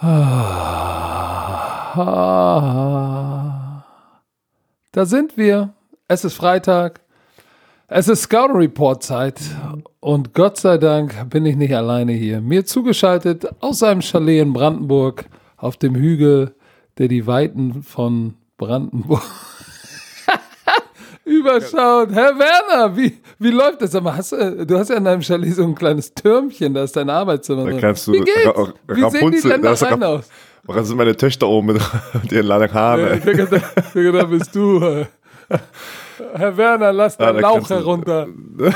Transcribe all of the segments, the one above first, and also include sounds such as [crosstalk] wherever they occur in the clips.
Da sind wir. Es ist Freitag. Es ist Scout Report Zeit. Und Gott sei Dank bin ich nicht alleine hier. Mir zugeschaltet aus seinem Chalet in Brandenburg auf dem Hügel, der die Weiten von Brandenburg überschaut. Herr Werner, wie, wie läuft das? Aber hast du, hast ja in deinem Chalet so ein kleines Türmchen, da ist dein Arbeitszimmer. Da kannst du wie geht's? Ra- Wie sehen die Rapunzel- das ist rein aus? Da sind meine Töchter oben mit, [laughs] mit ihren langen Haaren. Ja, hab gedacht, bist du. [laughs] Herr Werner, lass Ah, den da Lauch herunter. [laughs]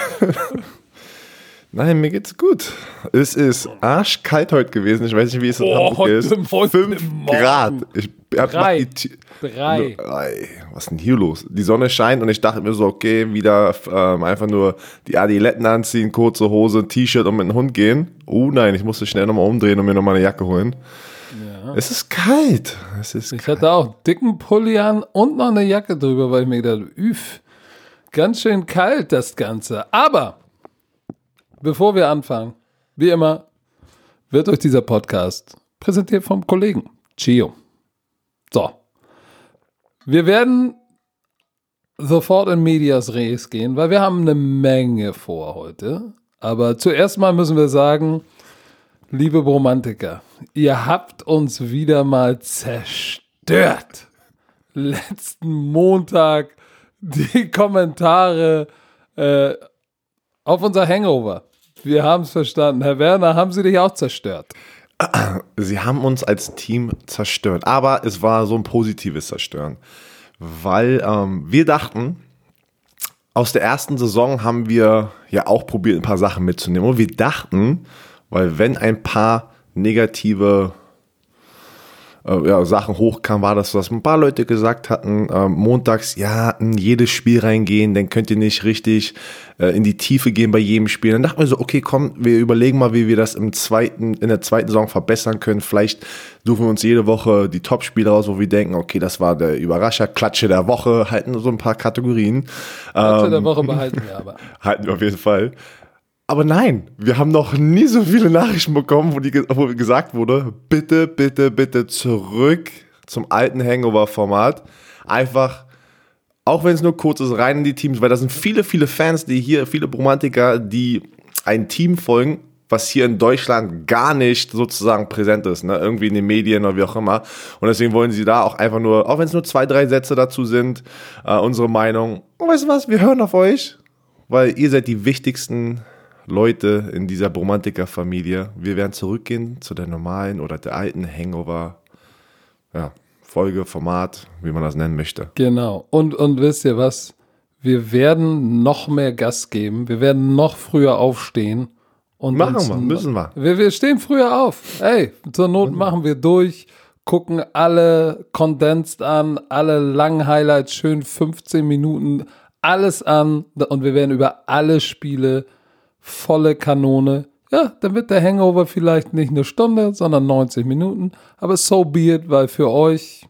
Nein, mir geht's gut. Es ist arschkalt heute gewesen. Ich weiß nicht, wie es in Oh, Hamburg heute- ist. Fünf. Grad. Ich hab Drei. Drei. Ey, was ist denn hier los? Die Sonne scheint und ich dachte mir so, okay, wieder ähm, einfach nur die Adiletten anziehen, kurze Hose, T-Shirt und mit dem Hund gehen. Oh nein, ich musste schnell nochmal umdrehen und mir nochmal eine Jacke holen. Es ist kalt. Es ist Ich hatte auch einen dicken Pulli an und noch eine Jacke drüber, weil ich mir gedacht habe, üff, ganz schön kalt das Ganze. Aber bevor wir anfangen, wie immer, wird euch dieser Podcast präsentiert vom Kollegen Chio. So. Wir werden sofort in Medias Res gehen, weil wir haben eine Menge vor heute. Aber zuerst mal müssen wir sagen, liebe Bromantiker, ihr habt uns wieder mal zerstört. Letzten Montag die Kommentare äh, auf unser Hangover. Wir haben es verstanden. Herr Werner, haben Sie dich auch zerstört? [clears throat] Sie haben uns als Team zerstört, aber es war so ein positives Zerstören, weil ähm, wir dachten, aus der ersten Saison haben wir ja auch probiert, ein paar Sachen mitzunehmen und wir dachten, weil wenn ein paar negative äh, ja, Sachen hochkamen, war das dass ein paar Leute gesagt hatten, äh, montags, ja, in jedes Spiel reingehen, dann könnt ihr nicht richtig äh, in die Tiefe gehen bei jedem Spiel. Dann dachten wir so, okay, komm, wir überlegen mal, wie wir das im zweiten, in der zweiten Saison verbessern können. Vielleicht suchen wir uns jede Woche die Top-Spiele raus, wo wir denken, okay, das war der Überrascher, Klatsche der Woche, halten so ein paar Kategorien. Letzte Ähm, der Woche [laughs] behalten wir aber. Halten wir auf jeden Fall. Aber nein, wir haben noch nie so viele Nachrichten bekommen, wo, die, wo gesagt wurde, bitte, bitte, bitte zurück zum alten Hangover-Format. Einfach, auch wenn es nur kurz ist, rein in die Teams, weil da sind viele, viele Fans, die hier, viele Romantiker, die ein Team folgen, was hier in Deutschland gar nicht sozusagen präsent ist, ne? irgendwie in den Medien oder wie auch immer. Und deswegen wollen sie da auch einfach nur, auch wenn es nur zwei, drei Sätze dazu sind, äh, unsere Meinung. Und weißt du was, wir hören auf euch, weil ihr seid die wichtigsten Leute in dieser Bromantiker-Familie. Wir werden zurückgehen zu der normalen oder der alten Hangover, ja, Folge, Format, wie man das nennen möchte. Genau. Und, und wisst ihr was? Wir werden noch mehr Gas geben. Wir werden noch früher aufstehen. Und Machen wir, müssen wir. Wir, wir stehen früher auf. Hey, zur Not machen wir durch, gucken alle Condensed an, alle langen Highlights, schön 15 Minuten, alles an. Und wir werden über alle Spiele volle Kanone. Ja, dann wird der Hangover vielleicht nicht eine Stunde, sondern 90 Minuten. Aber so be it, weil für euch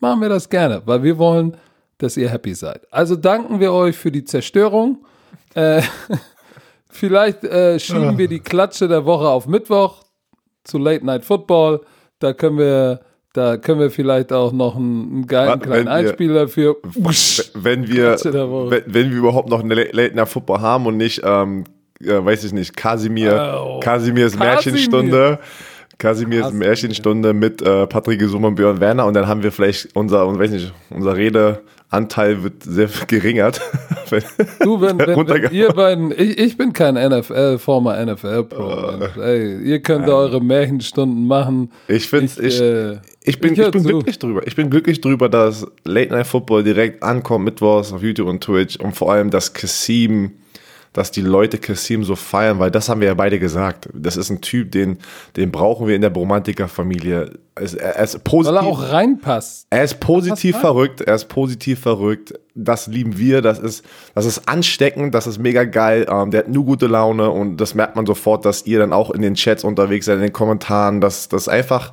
machen wir das gerne, weil wir wollen, dass ihr happy seid. Also danken wir euch für die Zerstörung. Äh, [laughs] vielleicht äh, schieben wir die Klatsche der Woche auf Mittwoch zu Late Night Football. Da können wir, da können wir vielleicht auch noch einen, einen geilen kleinen wenn wir- Einspieler für. Wenn wir, wenn, wenn wir überhaupt noch eine Late Night Football haben und nicht, ähm, äh, weiß ich nicht, Kasimir, Oh. Kasimirs Kasimir. Märchenstunde. Kasimirs Kasimir. Märchenstunde mit äh, Patrick Gesum und Björn Werner und dann haben wir vielleicht unser, weiß nicht, unser Redeanteil wird sehr [laughs] geringert. Du, wenn, wenn, wenn ihr beiden, ich, ich bin kein NFL, former NFL-Pro. Ey, ihr könnt eure Märchenstunden machen. Ich find's, ich, äh, ich bin, ich ich bin zu. glücklich drüber. Ich bin glücklich drüber, dass Late Night Football direkt ankommt, mittwochs auf YouTube und Twitch und vor allem, dass Kassim, dass die Leute Kassim so feiern, weil das haben wir ja beide gesagt. Das ist ein Typ, den, den brauchen wir in der Bromantiker-Familie. Er er ist weil positiv. er auch reinpasst. Er ist positiv verrückt, er ist positiv verrückt. Das lieben wir, das ist, das ist ansteckend, das ist mega geil. Ähm, der hat nur gute Laune und das merkt man sofort, dass ihr dann auch in den Chats unterwegs seid, in den Kommentaren, dass das einfach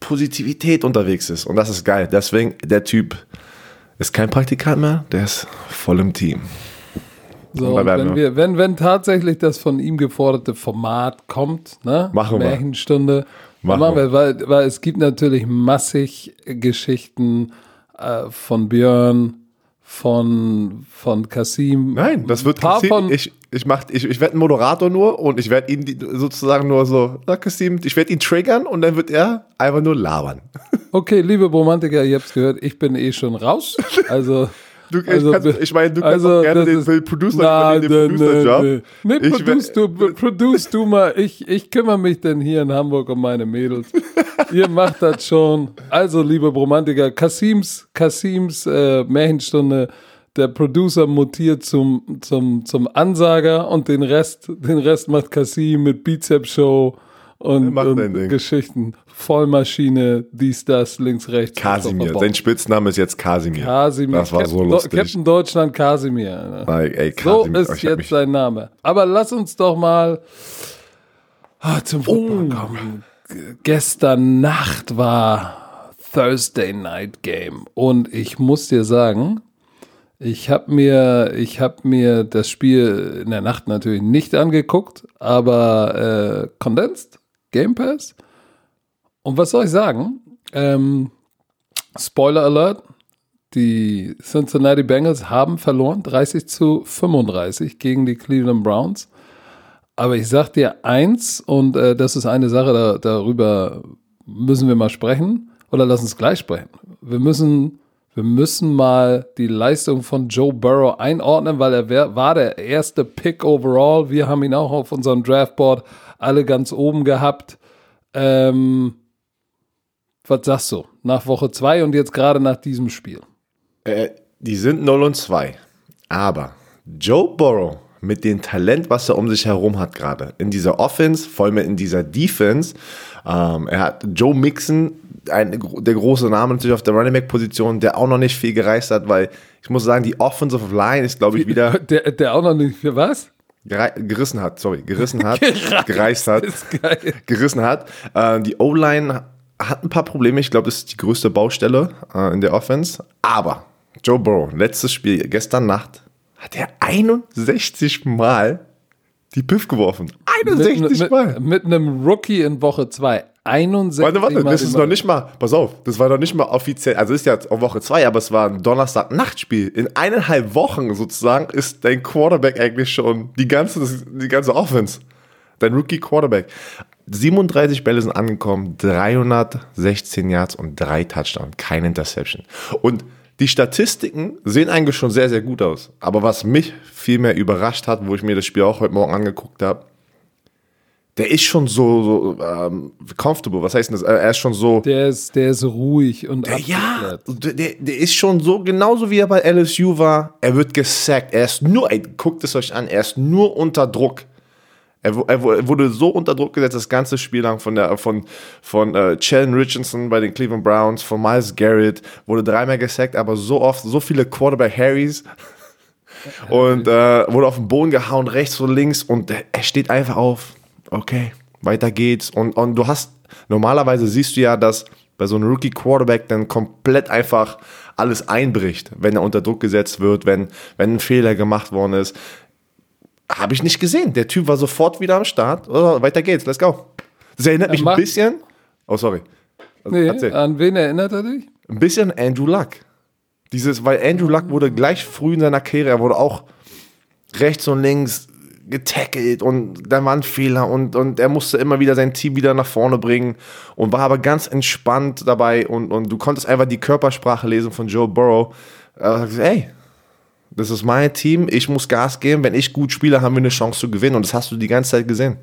Positivität unterwegs ist. Und das ist geil. Deswegen, der Typ ist kein Praktikant mehr, der ist voll im Team. So, wenn, wir, wenn, wenn tatsächlich das von ihm geforderte Format kommt, ne? Machen wir. Märchenstunde, Machen machen, wir, weil, weil es gibt natürlich massig Geschichten äh, von Björn, von, von Kasim. Nein, das wird von- ich, ich, mach, ich, ich werde ein Moderator nur und ich werde ihn sozusagen nur so, na Kassim, ich werde ihn triggern und dann wird er einfach nur labern. [laughs] Okay, liebe Romantiker, ihr habt's gehört, ich bin eh schon raus. Also. [laughs] Du, ich, Also, kannst, ich meine, du kannst also, auch gerne den, ist- Producer Na, den Producer-Job. ne, ne. Nee, Ich produce du, produce du mal. Ich, ich kümmere mich denn hier in Hamburg um meine Mädels. [laughs] Ihr macht das schon. Also, liebe Romantiker, Kasims, Kasims äh, Märchenstunde, der Producer mutiert zum, zum, zum Ansager und den Rest, den Rest macht Kasim mit Bizep-Show und, und Ding. Geschichten. Vollmaschine, dies, das, links, rechts. Kasimir, sein Spitzname ist jetzt Kasimir. Kasimir. Das war so Captain, lustig. Captain Deutschland Kasimir. Alter. Ey, ey, So Kasimir, ist hab jetzt sein Name. Aber lass uns doch mal ah, zum Football kommen. G- Gestern Nacht war Thursday Night Game und ich muss dir sagen, ich habe mir, ich habe mir das Spiel in der Nacht natürlich nicht angeguckt, aber äh, condensed Game Pass. Und was soll ich sagen? Ähm, Spoiler Alert: Die Cincinnati Bengals haben verloren, 30 zu 35 gegen die Cleveland Browns. Aber ich sag dir eins, und äh, das ist eine Sache, da, darüber müssen wir mal sprechen. Oder lass uns gleich sprechen. Wir müssen, wir müssen mal die Leistung von Joe Burrow einordnen, weil er war der erste Pick overall. Wir haben ihn auch auf unserem Draftboard alle ganz oben gehabt. Ähm, was sagst du? Nach Woche zwei und jetzt gerade nach diesem Spiel. Äh, die sind 0 und 2. Aber Joe Burrow mit dem Talent, was er um sich herum hat gerade, in dieser Offense, vor allem in dieser Defense, ähm, er hat Joe Mixon, ein, der große Name natürlich auf der Running Back Position, der auch noch nicht viel gereist hat, weil ich muss sagen, die Offensive Line ist, glaube ich, [laughs] wieder Der, der auch noch nicht für was? Gerissen hat, sorry, gerissen [laughs] hat, gereist hat. [laughs] Gerissen hat. Äh, die O-Line hat ein paar Probleme. Ich glaube, das ist die größte Baustelle äh, in der Offense. Aber Joe Burrow, letztes Spiel, gestern Nacht, hat er 61 Mal die Piff geworfen. 61 mit, mit, Mal. mit einem Rookie in Woche 2. 61 Warte, warte, Mal das ist noch nicht mal, pass auf, das war noch nicht mal offiziell, also ist ja Woche 2, aber es war ein Donnerstag-Nachtspiel. In eineinhalb Wochen sozusagen ist dein Quarterback eigentlich schon die ganze, die ganze Offense. Dein Rookie-Quarterback. 37 Bälle sind angekommen, 316 Yards und drei Touchdowns, keine Interception. Und die Statistiken sehen eigentlich schon sehr, sehr gut aus. Aber was mich viel mehr überrascht hat, wo ich mir das Spiel auch heute Morgen angeguckt habe, der ist schon so, so ähm, comfortable. Was heißt denn das? Äh, Er ist schon so. Der ist, der ist ruhig und ja, abgeklärt. der, der ist schon so, genauso wie er bei LSU war. Er wird gesackt. Er ist nur, ey, guckt es euch an, er ist nur unter Druck. Er, er wu- wurde so unter Druck gesetzt, das ganze Spiel lang von, der, von, von äh, Sheldon Richardson bei den Cleveland Browns, von Miles Garrett, wurde dreimal gesackt, aber so oft, so viele Quarterback-Harrys. Und äh, wurde auf den Boden gehauen, rechts und links, und er steht einfach auf. Okay, weiter geht's. Und, und du hast, normalerweise siehst du ja, dass bei so einem Rookie-Quarterback dann komplett einfach alles einbricht, wenn er unter Druck gesetzt wird, wenn, wenn ein Fehler gemacht worden ist. Habe ich nicht gesehen. Der Typ war sofort wieder am Start. Oh, weiter geht's, let's go. Das erinnert mich ein bisschen. Oh, sorry. Nee, Erzähl. an wen erinnert er dich? Ein bisschen Andrew Luck. Dieses, weil Andrew Luck wurde gleich früh in seiner Karriere, er wurde auch rechts und links getackelt und da war ein Fehler und, und er musste immer wieder sein Team wieder nach vorne bringen und war aber ganz entspannt dabei und, und du konntest einfach die Körpersprache lesen von Joe Burrow. Er sagt, ey, das ist mein Team, ich muss Gas geben, wenn ich gut spiele, haben wir eine Chance zu gewinnen und das hast du die ganze Zeit gesehen.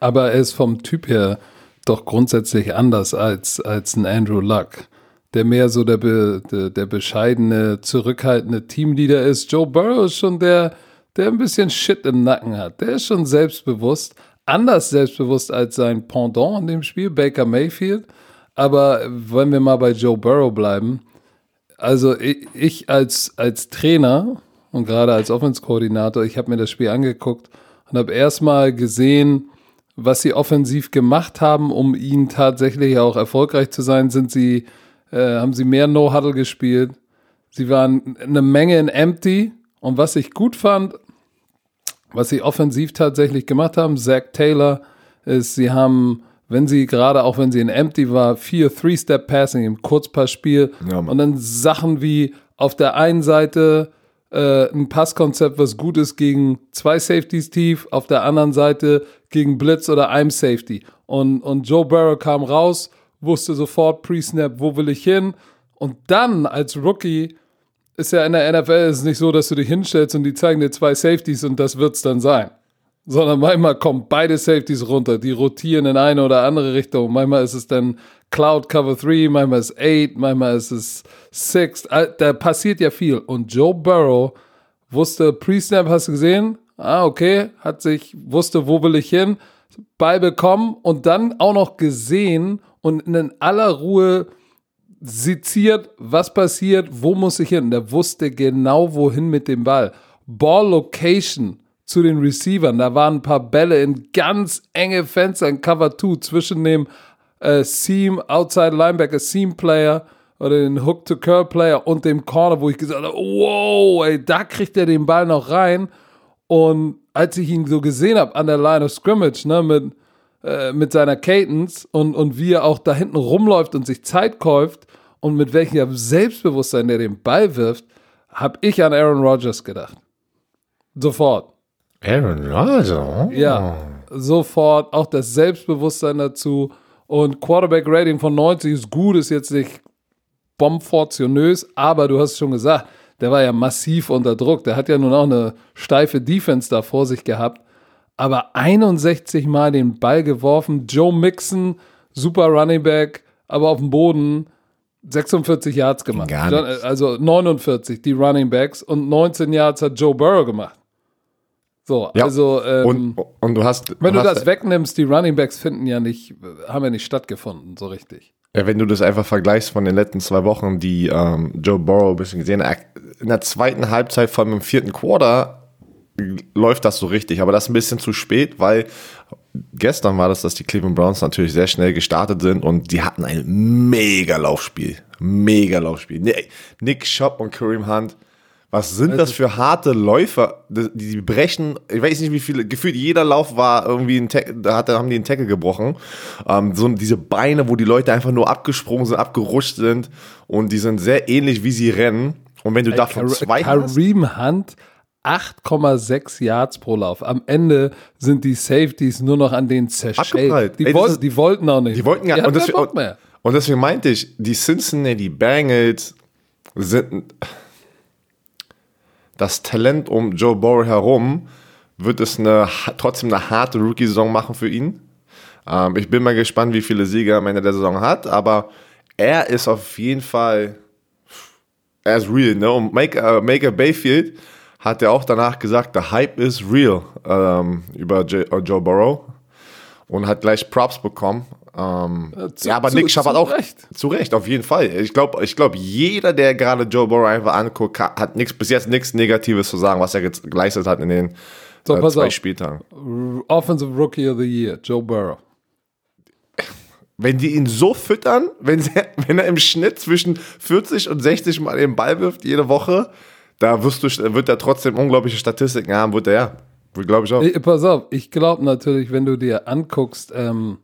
Aber er ist vom Typ her doch grundsätzlich anders als, als ein Andrew Luck, der mehr so der, der, der bescheidene, zurückhaltende Teamleader ist. Joe Burrow ist schon der, der ein bisschen Shit im Nacken hat. Der ist schon selbstbewusst, anders selbstbewusst als sein Pendant in dem Spiel, Baker Mayfield. Aber wenn wir mal bei Joe Burrow bleiben, also ich, als, als Trainer und gerade als Offense-Koordinator, ich habe mir das Spiel angeguckt und habe erstmal gesehen, was sie offensiv gemacht haben, um ihn tatsächlich auch erfolgreich zu sein, sind sie, äh, haben sie mehr No-Huddle gespielt. Sie waren eine Menge in Empty und was ich gut fand, Was sie offensiv tatsächlich gemacht haben, Zach Taylor, ist, sie haben, wenn sie gerade, auch wenn sie in Empty war, vier Three-Step-Passing im Kurzpassspiel Ja, und dann Sachen wie auf der einen Seite äh, ein Passkonzept, was gut ist gegen zwei Safeties tief, auf der anderen Seite gegen Blitz oder einem Safety. Und, und Joe Burrow kam raus, wusste sofort pre-snap, wo will ich hin. Und dann als Rookie ist ja in der NFL ist es nicht so, dass du dich hinstellst und die zeigen dir zwei Safeties und das wird's dann sein. Sondern manchmal kommen beide Safeties runter, die rotieren in eine oder andere Richtung. Manchmal ist es dann Cloud Cover 3, manchmal ist es 8, manchmal ist es 6. Da passiert ja viel. Und Joe Burrow wusste, Pre-Snap hast du gesehen? Ah, okay, hat sich, wusste, wo will ich hin, Ball bekommen und dann auch noch gesehen und in aller Ruhe seziert, was passiert, wo muss ich hin. Der wusste genau, wohin mit dem Ball. Ball Location zu den Receivern. Da waren ein paar Bälle in ganz enge Fenster in Cover 2 zwischen dem äh, Seam, Outside Linebacker, Seam Player oder den Hook to Curl Player und dem Corner, wo ich gesagt habe, wow, ey, da kriegt er den Ball noch rein. Und als ich ihn so gesehen habe an der Line of Scrimmage, ne, mit, äh, mit seiner Cadence und, und wie er auch da hinten rumläuft und sich Zeit kauft und mit welchem Selbstbewusstsein der den Ball wirft, habe ich an Aaron Rodgers gedacht. Sofort. Aaron Rodgers? Ja, sofort. Auch das Selbstbewusstsein dazu. Und Quarterback Rating von 90 ist gut, ist jetzt nicht bombfortionös, aber du hast schon gesagt, der war ja massiv unter Druck. Der hat ja nun auch eine steife Defense da vor sich gehabt. Aber 61 Mal den Ball geworfen. Joe Mixon, super Running Back, aber auf dem Boden 46 Yards gemacht. Also 49, die Running Backs. Und 19 Yards hat Joe Burrow gemacht. So, Ja. also ähm, Und, und du hast. wenn du hast, das wegnimmst, die Running Backs finden ja nicht, haben ja nicht stattgefunden, so richtig. Ja, wenn du das einfach vergleichst von den letzten zwei Wochen, die ähm, Joe Burrow ein bisschen gesehen hat, in der zweiten Halbzeit, vor allem im vierten Quarter, läuft das so richtig. Aber das ist ein bisschen zu spät, weil gestern war das, dass die Cleveland Browns natürlich sehr schnell gestartet sind und die hatten ein mega Laufspiel. Mega Laufspiel. Nick Schaub und Kareem Hunt. Was sind das für harte Läufer? Die, die brechen, ich weiß nicht wie viele, gefühlt jeder Lauf war irgendwie ein Tackle, da hat, haben die einen Tackle gebrochen. Ähm, so diese Beine, wo die Leute einfach nur abgesprungen sind, abgerutscht sind und die sind sehr ähnlich, wie sie rennen. Und wenn du davon Kar- zwei hast, Kareem Hunt 8,6 Yards pro Lauf. Am Ende sind die Safeties nur noch an den zerschellt. Die, Ey, wollten, ist- die wollten auch nicht. die wollten ja, die und, das, mehr. und deswegen meinte ich, die Cincinnati Bengals sind das Talent um Joe Burrow herum, wird es eine, trotzdem eine harte Rookie-Saison machen für ihn. Ähm, ich bin mal gespannt, wie viele Siege er am Ende der Saison hat, aber er ist auf jeden Fall, ist real, ne? Und Make, äh, Maker Bayfield hat ja auch danach gesagt, the hype is real ähm, über J äh, Joe Burrow und hat gleich Props bekommen. Ähm, Ja, zu- ja, aber zu- Nick zu hat auch Recht. zu Recht, auf jeden Fall. Ich glaube, ich glaub, jeder, der gerade Joe Burrow einfach anguckt, hat nix, bis jetzt nichts Negatives zu sagen, was er geleistet hat in den So, äh, zwei auf. Spieltagen. Offensive Rookie of the Year, Joe Burrow. Wenn die ihn so füttern, wenn, sie, [laughs] wenn er im Schnitt zwischen 40 und 60 Mal den Ball wirft jede Woche, da wirst du, wird er trotzdem unglaubliche Statistiken haben, wird er ja. Glaube ich auch. Ich, pass auf, ich glaube natürlich, wenn du dir anguckst, ähm,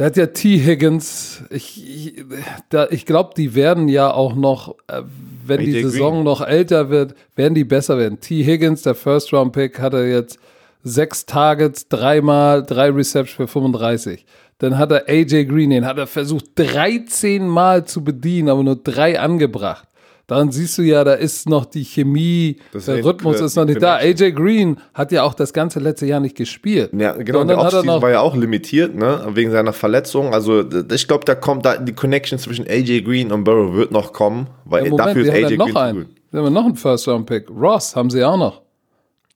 der hat ja T. Higgins. Ich, ich, da- ich glaube, die werden ja auch noch, äh, wenn die Saison noch älter wird, werden die besser werden. T. Higgins, der First-Round-Pick, hatte jetzt sechs Targets, dreimal, drei Receptions für 35. Dann hat er AJ Green, den hat er versucht 13 Mal zu bedienen, aber nur drei angebracht. Daran siehst du ja, da ist noch die Chemie, Das der Rhythmus ist noch nicht da. AJ Green hat ja auch das ganze letzte Jahr nicht gespielt. Ja, genau, der er Offseason war ja auch limitiert, ne, wegen seiner Verletzung. Also, ich glaube, da kommt da die Connection zwischen AJ Green und Burrow wird noch kommen, weil Im Moment, dafür ist AJ dann noch Green zu einen. gut. Haben noch einen First-Round-Pick. Ross haben sie auch noch.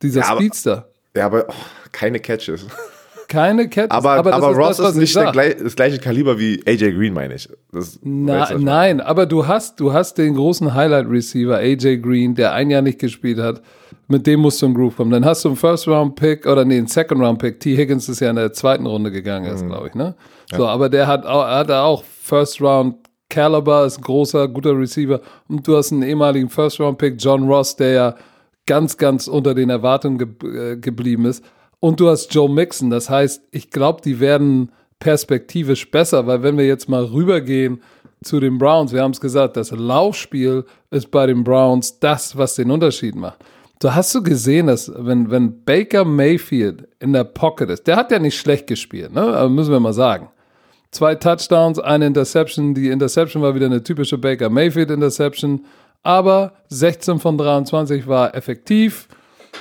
Dieser Ja, aber- Speedster. Ja, aber oh, keine Catches. [laughs] Keine Catches. Aber, aber, das Ross das, ist ich nicht gleich, das gleiche Kaliber wie AJ Green, meine ich. Das, Na, weißt du, nein, aber du hast, du hast den großen Highlight-Receiver, AJ Green, der ein Jahr nicht gespielt hat. Mit dem musst du im Groove kommen. Dann hast du einen First-Round-Pick oder nee, einen Second-Round-Pick. T. Higgins ist ja in der zweiten Runde gegangen, Mhm. ist, glaube ich, ne? So, aber der hat, auch- hat auch First-Round Caliber, ist ein großer, guter Receiver. Und du hast einen ehemaligen First-Round-Pick, John Ross, der ja ganz, ganz unter den Erwartungen ge äh, geblieben ist. Und du hast Joe Mixon. Das heißt, ich glaube, die werden perspektivisch besser, weil wenn wir jetzt mal rübergehen zu den Browns, wir haben es gesagt, das Laufspiel ist bei den Browns das, was den Unterschied macht. Du hast du gesehen, dass wenn, wenn Baker Mayfield in der Pocket ist, der hat ja nicht schlecht gespielt, ne? Aber müssen wir mal sagen. Zwei Touchdowns, eine Interception. Die Interception war wieder eine typische Baker Mayfield Interception. Aber 16 von 23 war effektiv.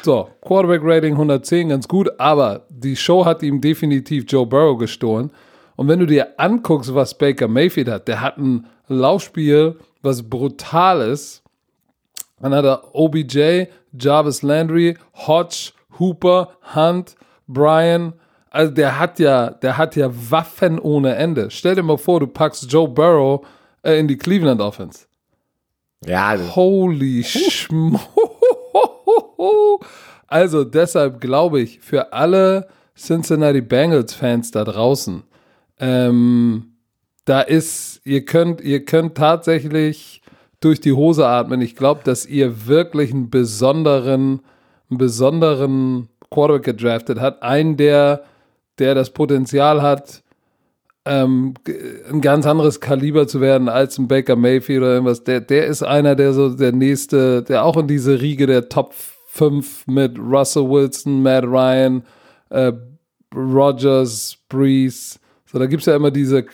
So, Quarterback Rating 110, ganz gut. Aber die Show hat ihm definitiv Joe Burrow gestohlen. Und wenn du dir anguckst, was Baker Mayfield hat, der hat ein Laufspiel, was brutal ist. Dann hat er OBJ, Jarvis Landry, Hodge, Hooper, Hunt, Brian, also der hat ja, der hat ja Waffen ohne Ende. Stell dir mal vor, du packst Joe Burrow äh, in die Cleveland Offense. Ja. Holy [laughs] Schmo. Also deshalb glaube ich, für alle Cincinnati Bengals Fans da draußen, ähm, da ist, ihr könnt, ihr könnt tatsächlich durch die Hose atmen. Ich glaube, dass ihr wirklich einen besonderen, einen besonderen Quarterback gedraftet habt. Einen, der der das Potenzial hat, ähm, ein ganz anderes Kaliber zu werden als ein Baker Mayfield oder irgendwas. Der, der ist einer, der so der nächste, der auch in diese Riege der Top 5 mit Russell Wilson, Matt Ryan, äh, Rogers, Breeze. So, da gibt es ja immer diese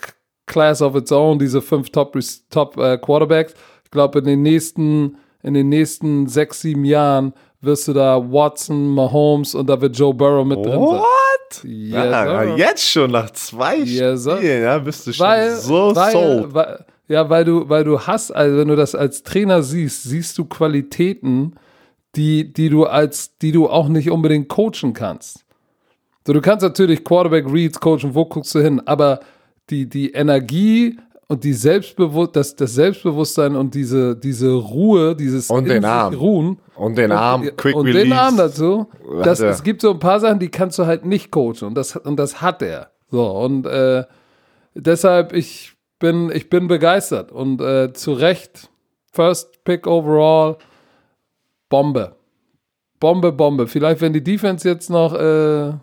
Class of its own, diese fünf Top, Top äh, Quarterbacks. Ich glaube, in den nächsten, in den nächsten sechs, sieben Jahren wirst du da Watson, Mahomes und da wird Joe Burrow mit drin sein. Yes, ja, jetzt schon nach zwei yes, Spielen, ja, bist du schon weil, so weil, sold. Weil, ja, weil du, weil du hast, also wenn du das als Trainer siehst, siehst du Qualitäten, die, die du als, die du auch nicht unbedingt coachen kannst. So, du kannst natürlich Quarterback Reads coachen, wo guckst du hin, aber die, die Energie und die Selbstbewusst das, das Selbstbewusstsein und diese, diese Ruhe, dieses und den Arm. Ruhen und den Arm, und, Quick und Release. den Arm dazu. Das, es gibt so ein paar Sachen, die kannst du halt nicht coachen und das, und das hat er. So und äh, deshalb ich bin ich bin begeistert und äh, zu Recht First Pick overall Bombe, Bombe, Bombe. Vielleicht wenn die Defense jetzt noch äh,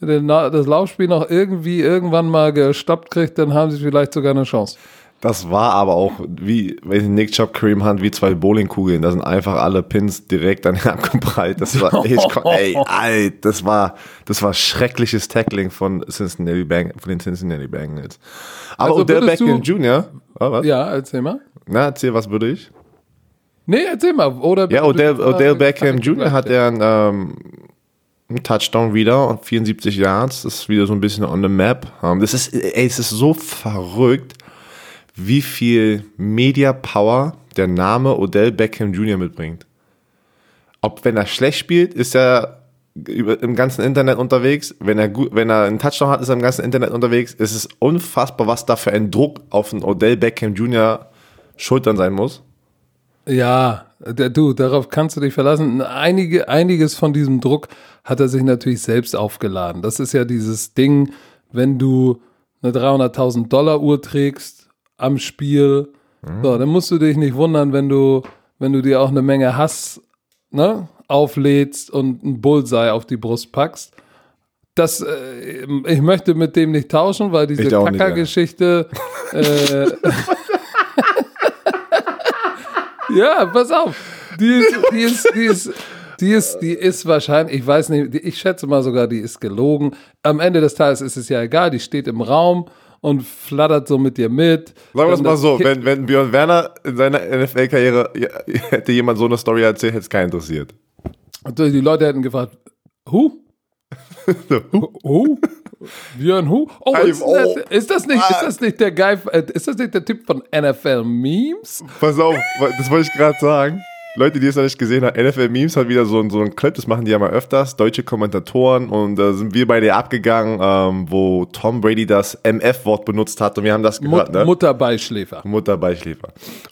das Laufspiel noch irgendwie irgendwann mal gestoppt kriegt, dann haben sie vielleicht sogar eine Chance. Das war aber auch wie, wenn Nick Chubb, Kareem Hunt, wie zwei Bowlingkugeln. Da sind einfach alle Pins direkt an ihn [laughs] abgeprallt. Das war, [laughs] ey, ey, alt, das war, das war schreckliches Tackling von Cincinnati Bang, von den Cincinnati Bengals. Aber Also Odell Beckham Jr., oh, was? Ja, erzähl mal. Na, erzähl, was würde ich? Nee, erzähl mal. Oder Ja, Odell, Odell Beckham Jr. Hat ja einen, ähm, einen Touchdown wieder und 74 Yards. Das ist wieder so ein bisschen on the map. Ähm, das ist, ey, es ist so verrückt, wie viel Media Power der Name Odell Beckham Jr. mitbringt. Ob wenn er schlecht spielt, ist er im ganzen Internet unterwegs. Wenn er gut, wenn er einen Touchdown hat, ist er im ganzen Internet unterwegs. Es ist unfassbar, was da für ein Druck auf einen Odell Beckham Jr. Schultern sein muss. Ja, du, darauf kannst du dich verlassen. Einige, einiges von diesem Druck hat er sich natürlich selbst aufgeladen. Das ist ja dieses Ding, wenn du eine 300.000 Dollar Uhr trägst am Spiel, so, dann musst du dich nicht wundern, wenn du, wenn du dir auch eine Menge Hass ne, auflädst und ein Bullseye auf die Brust packst. Das, äh, ich möchte mit dem nicht tauschen, weil diese. Kackergeschichte äh, [laughs] [laughs] Ja, pass auf. Die ist, die ist, die ist, die ist, die ist wahrscheinlich, ich weiß nicht, ich schätze mal sogar, die ist gelogen. Am Ende des Tages ist es ja egal, die steht im Raum und flattert so mit dir mit. Sagen wir es mal so, wenn, wenn Björn Werner in seiner NFL-Karriere hätte jemand so eine Story erzählt, hätte es keinen interessiert. Und die Leute hätten gefragt, Who? [laughs] Who? Björn Who? Oh, ist, oh. Das, ist das nicht, ist das nicht der Guy, äh, ist das nicht der Typ von NFL Memes? Pass auf, das wollte ich gerade sagen. Leute, die es noch nicht gesehen haben, NFL Memes hat wieder so, ein- so ein Clip, das machen die ja mal öfters, deutsche Kommentatoren und da sind wir bei dir abgegangen, ähm, wo Tom Brady das MF-Wort benutzt hat und wir haben das gehört, Mut, ne? Mutterbeischläfer. Mutterbeischläfer.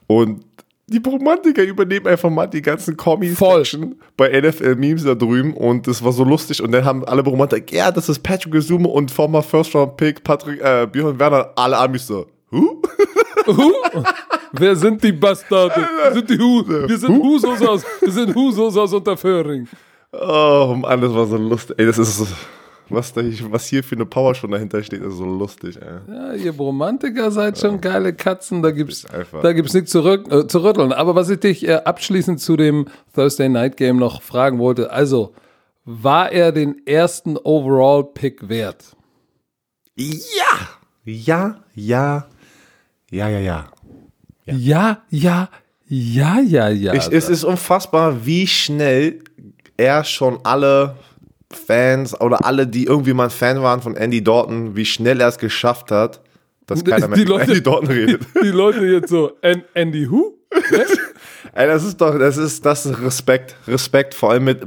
Und die Romantiker übernehmen einfach mal die ganzen Kommis bei NFL Memes da drüben und das war so lustig und dann haben alle Romantiker, ja, das ist Patrick Gesume und former First Round Pick Patrick äh, Björn Werner, alle Amis so. Huh? Who? Wer sind die Bastarde? Wir sind die Hu. Wir sind Husos aus. Wir sind Husos aus Unterföhring. Oh Mann, das war so lustig. Ey, das ist so, was, da, was hier für eine Power schon dahinter steht, ist so lustig, ey. Ja, ihr Romantiker seid schon geile Katzen, da gibt's, da gibt's nichts zu, äh, zu rütteln. Aber was ich dich äh, abschließend zu dem Thursday Night Game noch fragen wollte, also, war er den ersten Overall-Pick wert? Ja! Ja, ja, ja, ja, ja. Ja, ja, ja, ja, ja. Ich, es ist unfassbar, wie schnell er schon alle Fans oder alle, die irgendwie mal ein Fan waren von Andy Dalton, wie schnell er es geschafft hat, dass keiner mehr Die Leute- Andy Dalton redet. [laughs] die Leute jetzt so, An- Andy Who? [laughs] Ey, das ist doch, das ist, das ist Respekt. Respekt, vor allem mit,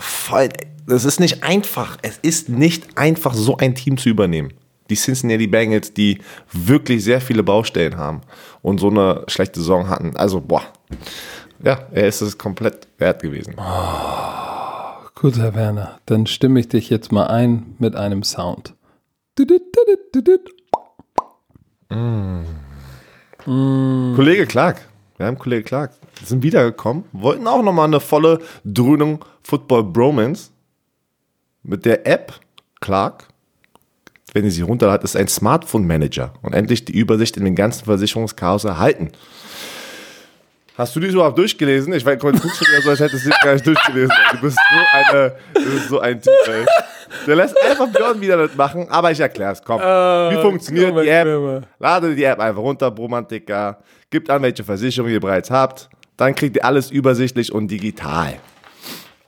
voll, das ist nicht einfach. Es ist nicht einfach, so ein Team zu übernehmen. Die Cincinnati Bengals, die wirklich sehr viele Baustellen haben und so eine schlechte Saison hatten. Also, boah. Ja, er ist es komplett wert gewesen. Gut, Herr Werner, dann stimme ich dich jetzt mal ein mit einem Sound. Kollege Clark. Wir haben Kollege Clark. Sind wiedergekommen, wollten auch nochmal eine volle Dröhnung Football Bromance mit der App Clark. Wenn ihr sie runterladet, ist ein Smartphone Manager und endlich die Übersicht in den ganzen Versicherungschaos erhalten. Hast du die überhaupt durchgelesen? Ich weiß, du guckst schon wieder so, als hättest du gar nicht durchgelesen. Du bist so, eine, du bist so ein Typ, ey. Der lässt einfach Björn wieder das machen, aber ich erkläre es. Komm, wie funktioniert die. App? Lade die App einfach runter, Bromantiker. Gibt an, welche Versicherung ihr bereits habt. Dann kriegt ihr alles übersichtlich und digital.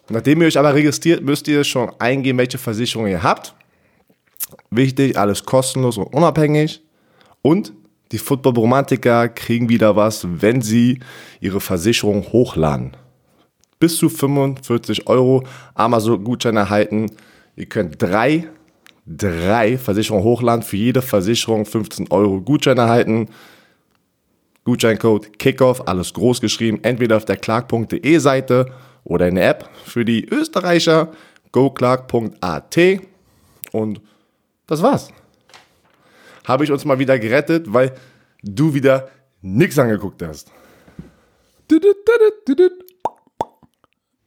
Nachdem ihr euch aber registriert, müsst ihr schon eingeben, welche Versicherung ihr habt. Wichtig, alles kostenlos und unabhängig. Und die Football-Romantiker kriegen wieder was, wenn sie ihre Versicherung hochladen. Bis zu 45 Euro Amazon-Gutschein erhalten. Ihr könnt drei, drei Versicherungen hochladen. Für jede Versicherung 15 Euro Gutschein erhalten. Gutscheincode Kickoff, alles groß geschrieben, entweder auf der clark.de Seite oder in der App für die Österreicher goclark.at und das war's. Habe ich uns mal wieder gerettet, weil du wieder nichts angeguckt hast.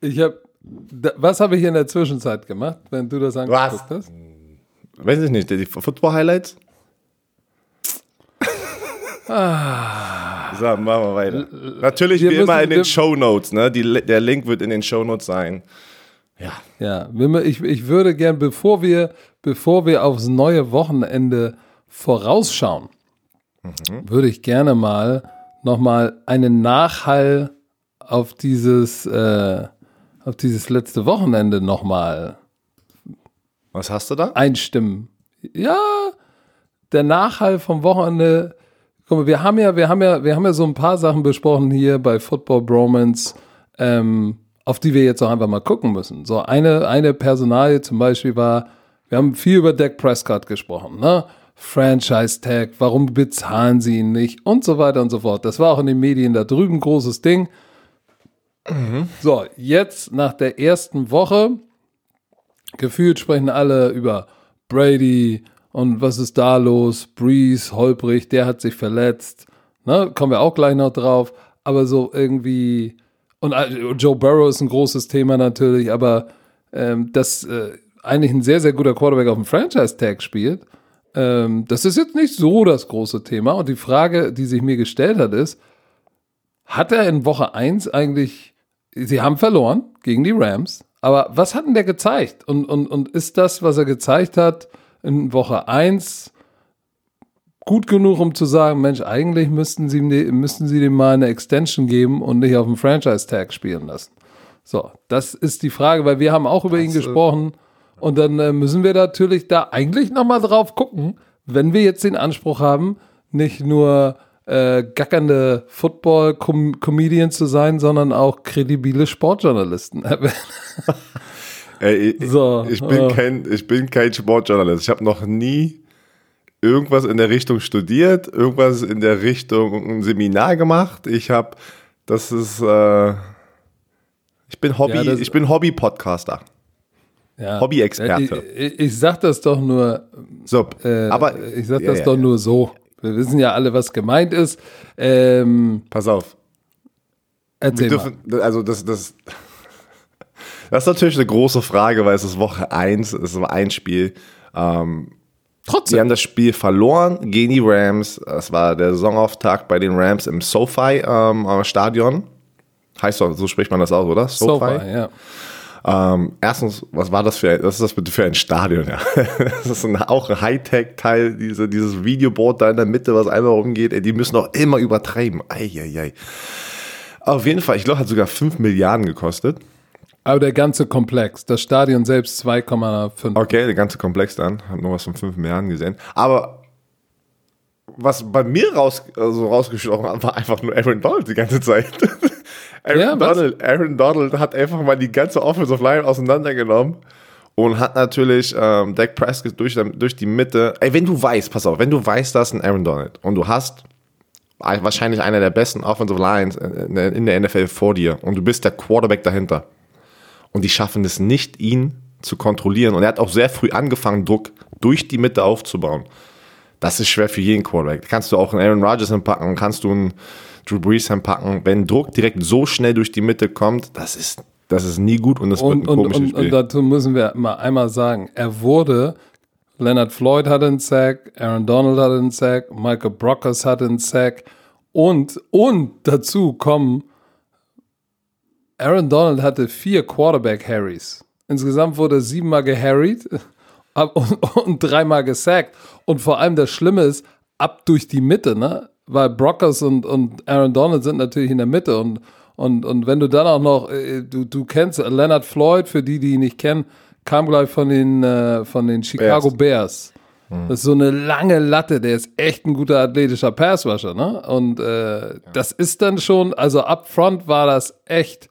Ich habe, was habe ich in der Zwischenzeit gemacht, wenn du das angeguckt hast? Weiß ich nicht, die Football-Highlights? So, machen wir weiter. Natürlich wir wie immer müssen- in den Show Notes, ne? Die, der Link wird in den Show Notes sein. Ja. Ja, ich, ich würde gern, bevor wir, bevor wir aufs neue Wochenende vorausschauen, würde ich gerne mal nochmal einen Nachhall auf dieses, äh, auf dieses letzte Wochenende nochmal Was hast du da? einstimmen. Ja, der Nachhall vom Wochenende. Guck mal, wir haben ja, wir haben ja, wir haben ja so ein paar Sachen besprochen hier bei Football Bromance, ähm, auf die wir jetzt auch einfach mal gucken müssen. So eine, eine Personalie zum Beispiel war, wir haben viel über Dak Prescott gesprochen, ne? Franchise Tag, warum bezahlen sie ihn nicht und so weiter und so fort. Das war auch in den Medien da drüben großes Ding. So, jetzt nach der ersten Woche gefühlt sprechen alle über Brady und was ist da los? Breeze, holprig, der hat sich verletzt. Ne, kommen wir auch gleich noch drauf. Aber so irgendwie, und äh, Joe Burrow ist ein großes Thema natürlich, aber ähm, dass äh, eigentlich ein sehr, sehr guter Quarterback auf dem Franchise-Tag spielt, ähm, das ist jetzt nicht so das große Thema. Und die Frage, die sich mir gestellt hat, ist, hat er in Woche 1 eigentlich, sie haben verloren gegen die Rams, aber was hat denn der gezeigt? Und, und, und ist das, was er gezeigt hat in Woche 1 gut genug, um zu sagen, Mensch, eigentlich müssten sie, müssten sie dem mal eine Extension geben und nicht auf dem Franchise-Tag spielen lassen? So, das ist die Frage, weil wir haben auch über ihn gesprochen und dann äh, müssen wir natürlich da eigentlich nochmal drauf gucken, wenn wir jetzt den Anspruch haben, nicht nur äh, gackernde Football-Comedians zu sein, sondern auch kredibile Sportjournalisten. [laughs] Ey, ich, So, ich, bin äh. kein, ich bin kein Sportjournalist. Ich habe noch nie irgendwas in der Richtung studiert, irgendwas in der Richtung ein Seminar gemacht. Ich habe, das ist, äh, ich bin Hobby, Ja, ich bin Hobby-Podcaster. Ja. Hobby-Experte. Ich, ich, sag das doch nur, So, äh, aber ich sag das ja, doch ja. nur so. Wir wissen ja alle, was gemeint ist. Ähm, Pass auf. erzähl Wir mal. dürfen, also das, das, [laughs] das ist natürlich eine große Frage, weil es ist Woche 1, es war ein Spiel. Ähm, Trotzdem. haben das Spiel verloren gegen die Rams. Es war der Saisonauftakt bei den Rams im SoFi ähm, äh, Stadion. Heißt doch, so spricht man das aus, oder? So far, ja. Ähm, erstens, was war das für ein, was ist das bitte für ein Stadion? Ja? [laughs] Das ist ein, auch ein Hightech-Teil, diese, dieses Videoboard da in der Mitte, was einmal rumgeht. Ey, die müssen auch immer übertreiben. Eieiei. Auf jeden Fall, ich glaube, hat sogar 5 Milliarden gekostet. Aber der ganze Komplex, das Stadion selbst 2,5. Okay, der ganze Komplex dann, hat nur was von 5 Milliarden gesehen. Aber was bei mir raus, also rausgestochen hat, war einfach nur Aaron Donald die ganze Zeit. [laughs] Aaron, Ja? Donald, Aaron Donald hat einfach mal die ganze Offensive Line auseinandergenommen und hat natürlich ähm, Dak Prescott durch, durch die Mitte. Ey, wenn du weißt, pass auf, wenn du weißt, dass ein Aaron Donald und du hast wahrscheinlich einer der besten Offensive Lines in der- in der NFL vor dir und du bist der Quarterback dahinter und die schaffen es nicht, ihn zu kontrollieren. Und er hat auch sehr früh angefangen, Druck durch die Mitte aufzubauen. Das ist schwer für jeden Quarterback. Kannst du auch einen Aaron Rodgers hinpacken, kannst du einen Drew Brees hinpacken. Wenn Druck direkt so schnell durch die Mitte kommt, das ist, das ist nie gut und das Und, wird ein und, komisches und, Spiel. und dazu müssen wir mal einmal sagen, er wurde, Leonard Floyd hatte einen Sack, Aaron Donald hatte einen Sack, Michael Brockers hatte einen Sack und, und dazu kommen, Aaron Donald hatte vier Quarterback-Harrys. Insgesamt wurde er siebenmal geharried [laughs] und, und dreimal gesackt. Und vor allem das Schlimme ist, ab durch die Mitte, ne? Weil Brockers und, und Aaron Donald sind natürlich in der Mitte und, und, und wenn du dann auch noch, äh, du, du kennst Leonard Floyd, für die, die ihn nicht kennen, kam gleich von den, äh, von den Chicago Bears. Das ist so eine lange Latte, der ist echt ein guter athletischer Passwasher, ne? Und äh, das ist dann schon, also up front war das echt,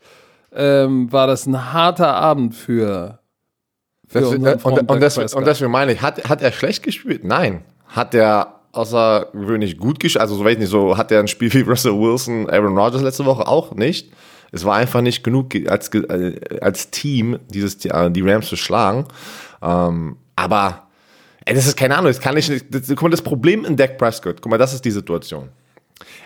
ähm, war das ein harter Abend für, für Das, unseren äh, und, und, Prescott. und deswegen meine ich, hat, hat er schlecht gespielt? Nein. Hat er außergewöhnlich gut gespielt? Also, so weiß ich nicht, so hat er ein Spiel wie Russell Wilson, Aaron Rodgers letzte Woche auch nicht. Es war einfach nicht genug ge- als, äh, als Team, dieses, äh, die Rams zu schlagen. Ähm, aber, ey, das ist keine Ahnung, das kann ich nicht. Das, guck mal, das Problem in Dak Prescott, guck mal, das ist die Situation.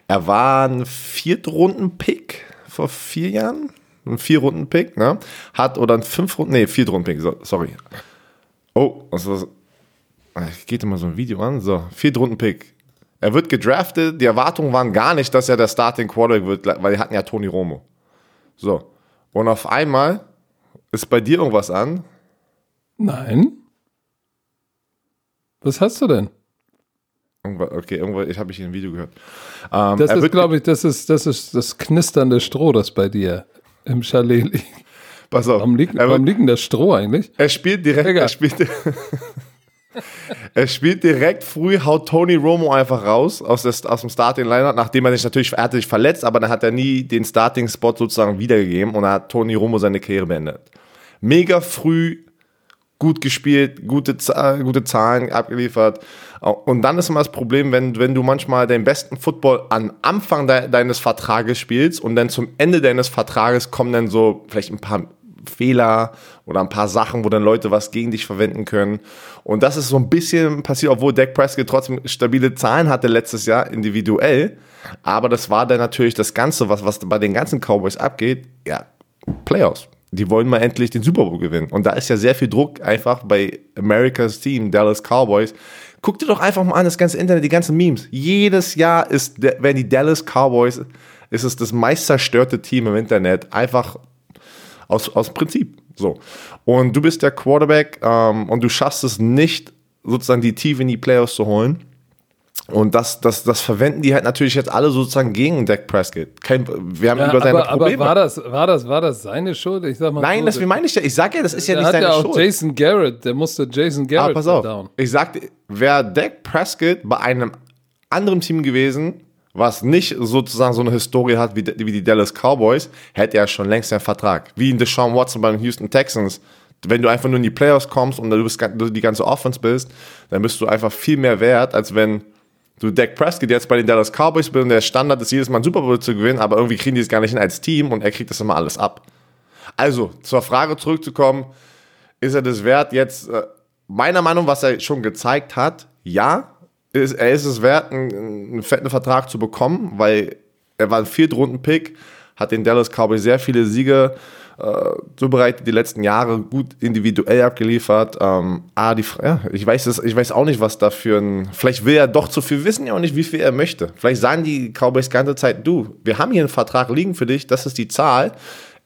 Er war ein Viertrunden-Pick vor vier Jahren. Ein Vier-Runden-Pick, ne? Hat, oder ein Fünf-Runden, nee, Viertrunden-Pick, so, sorry. Oh, was ist das? Geht immer so ein Video an. So, Viertrunden-Pick. Er wird gedraftet. Die Erwartungen waren gar nicht, dass er der Starting Quarterback wird, weil die hatten ja Tony Romo. So. Und auf einmal ist bei dir irgendwas an. Nein. Was hast du denn? Irgendwas- Okay, irgendwo, ich habe ich in einem Video gehört. Ähm, Das ist, glaube ich, das ist, das ist das knisternde Stroh, das bei dir im Chalet liegt. Pass auf. Warum liegt, warum liegt denn das Stroh eigentlich? er spielt direkt. Egal. Er spielt, [laughs] er spielt direkt früh, haut Tony Romo einfach raus aus, des, aus dem Starting Lineup, nachdem er sich natürlich, er hatte sich verletzt, aber dann hat er nie den Starting Spot sozusagen wiedergegeben und dann hat Tony Romo seine Karriere beendet. Mega früh gut gespielt, gute, Za- gute Zahlen abgeliefert. Und dann ist immer das Problem, wenn, wenn du manchmal den besten Football am Anfang de deines Vertrages spielst und dann zum Ende deines Vertrages kommen dann so vielleicht ein paar Fehler oder ein paar Sachen, wo dann Leute was gegen dich verwenden können. Und das ist so ein bisschen passiert, obwohl Dak Prescott trotzdem stabile Zahlen hatte letztes Jahr individuell. Aber das war dann natürlich das Ganze, was, was bei den ganzen Cowboys abgeht, ja, Playoffs. Die wollen mal endlich den Super Bowl gewinnen. Und da ist ja sehr viel Druck einfach bei Americas Team, Dallas Cowboys. Guck dir doch einfach mal an, das ganze Internet, die ganzen Memes. Jedes Jahr ist, werden die Dallas Cowboys, ist es das meist zerstörte Team im Internet. Einfach aus, aus Prinzip. So. Und du bist der Quarterback ähm, und du schaffst es nicht, sozusagen die Tiefe in die Playoffs zu holen. Und das, das, das verwenden die halt natürlich jetzt alle sozusagen gegen Dak Prescott. Kein, wir haben Ja, über seine aber, aber Probleme. war, das, war, das, war das seine Schuld? Ich sag mal Nein, so, das meine ich ja. Ich sag ja, das ist ja nicht seine ja auch Schuld. Jason Garrett, der musste Jason Garrett Aber pass auf, down. ich sagte, wäre Dak Prescott bei einem anderen Team gewesen, was nicht sozusagen so eine Historie hat wie, die- wie die Dallas Cowboys, hätte er schon längst einen Vertrag. Wie in Deshaun Watson bei den Houston Texans. Wenn du einfach nur in die Playoffs kommst und du bist, du die ganze Offense bist, dann bist du einfach viel mehr wert, als wenn du Dak Prescott jetzt bei den Dallas Cowboys bist und der Standard ist, jedes Mal einen Super Bowl zu gewinnen, aber irgendwie kriegen die es gar nicht hin als Team und er kriegt das immer alles ab. Also, zur Frage zurückzukommen, ist er das wert jetzt, äh, meiner Meinung, was er schon gezeigt hat, ja, ist, er ist es wert, einen, einen fetten Vertrag zu bekommen, weil er war ein Viertrunden-Pick, hat den Dallas Cowboys sehr viele Siege äh, zubereitet, die letzten Jahre gut individuell abgeliefert. Ähm, ah, die, ja, ich, weiß es, ich weiß auch nicht, was da für ein. Vielleicht will er doch zu viel wissen, ja auch nicht, wie viel er möchte. Vielleicht sagen die Cowboys ganze Zeit, du, wir haben hier einen Vertrag liegen für dich, das ist die Zahl.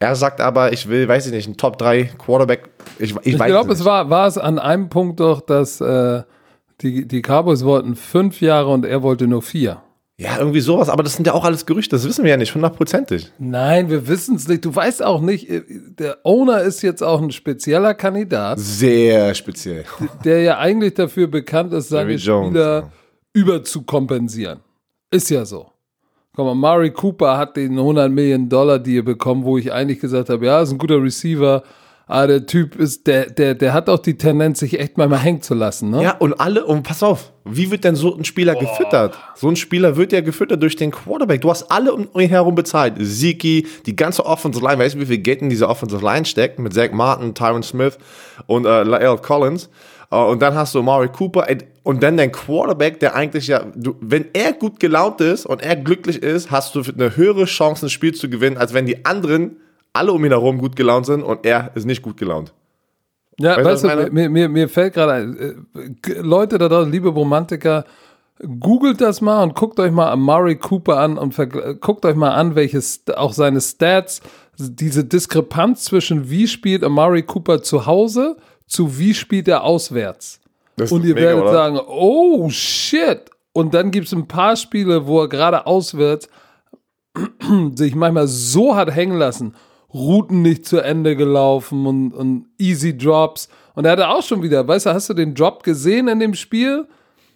Er sagt aber, ich will, weiß ich nicht, einen Top 3 Quarterback. Ich, ich, ich glaube, es war, war es an einem Punkt doch, dass äh, die, die Cowboys wollten fünf Jahre und er wollte nur vier. Ja, irgendwie sowas, aber das sind ja auch alles Gerüchte, das wissen wir ja nicht hundertprozentig. Nein, wir wissen es nicht. Du weißt auch nicht, äh, der Owner ist jetzt auch ein spezieller Kandidat. Sehr speziell. Der ja eigentlich dafür bekannt ist, seine Spieler überzukompensieren. Ist ja so. Guck mal, Mari Cooper hat den 100 Millionen Dollar Deal bekommen, wo ich eigentlich gesagt habe, ja, ist ein guter Receiver, Ah, der Typ ist, der, der, der hat auch die Tendenz, sich echt mal, mal hängen zu lassen, ne? Ja, und alle, und pass auf, wie wird denn so ein Spieler Boah. gefüttert? So ein Spieler wird ja gefüttert durch den Quarterback. Du hast alle um ihn herum bezahlt. Ziki, die ganze Offensive Line, weißt du, wie viel Geld in diese Offensive Line steckt? Mit Zach Martin, Tyron Smith und äh, Lael Collins. Uh, und dann hast du Mari Cooper und dann dein Quarterback, der eigentlich ja, du, wenn er gut gelaunt ist und er glücklich ist, hast du eine höhere Chance, ein Spiel zu gewinnen, als wenn die anderen alle um ihn herum gut gelaunt sind und er ist nicht gut gelaunt. Ja, weißt, weißt du, mir, mir, mir fällt gerade ein, äh, Leute da draußen, liebe Romantiker, googelt das mal und guckt euch mal Amari Cooper an und guckt euch mal an, welches auch seine Stats, diese Diskrepanz zwischen wie spielt Amari Cooper zu Hause zu wie spielt er auswärts. und ihr mega, werdet oder? sagen, oh shit. Und dann gibt es ein paar Spiele, wo er gerade auswärts sich manchmal so hat hängen lassen Routen nicht zu Ende gelaufen und, und Easy Drops. Und er hatte auch schon wieder, weißt du, hast du den Drop gesehen in dem Spiel?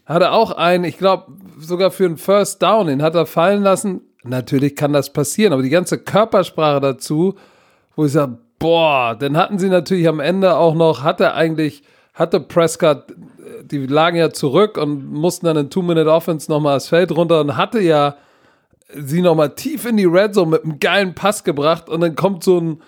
Hat er auch einen, ich glaube, sogar für einen First Down, den hat er fallen lassen. Natürlich kann das passieren, aber die ganze Körpersprache dazu, wo ich sage, boah, dann hatten sie natürlich am Ende auch noch, hatte eigentlich, hatte Prescott, die lagen ja zurück und mussten dann in Two-Minute-Offense nochmal das Feld runter und hatte ja sie nochmal tief in die Red Zone mit einem geilen Pass gebracht und dann kommt so ein,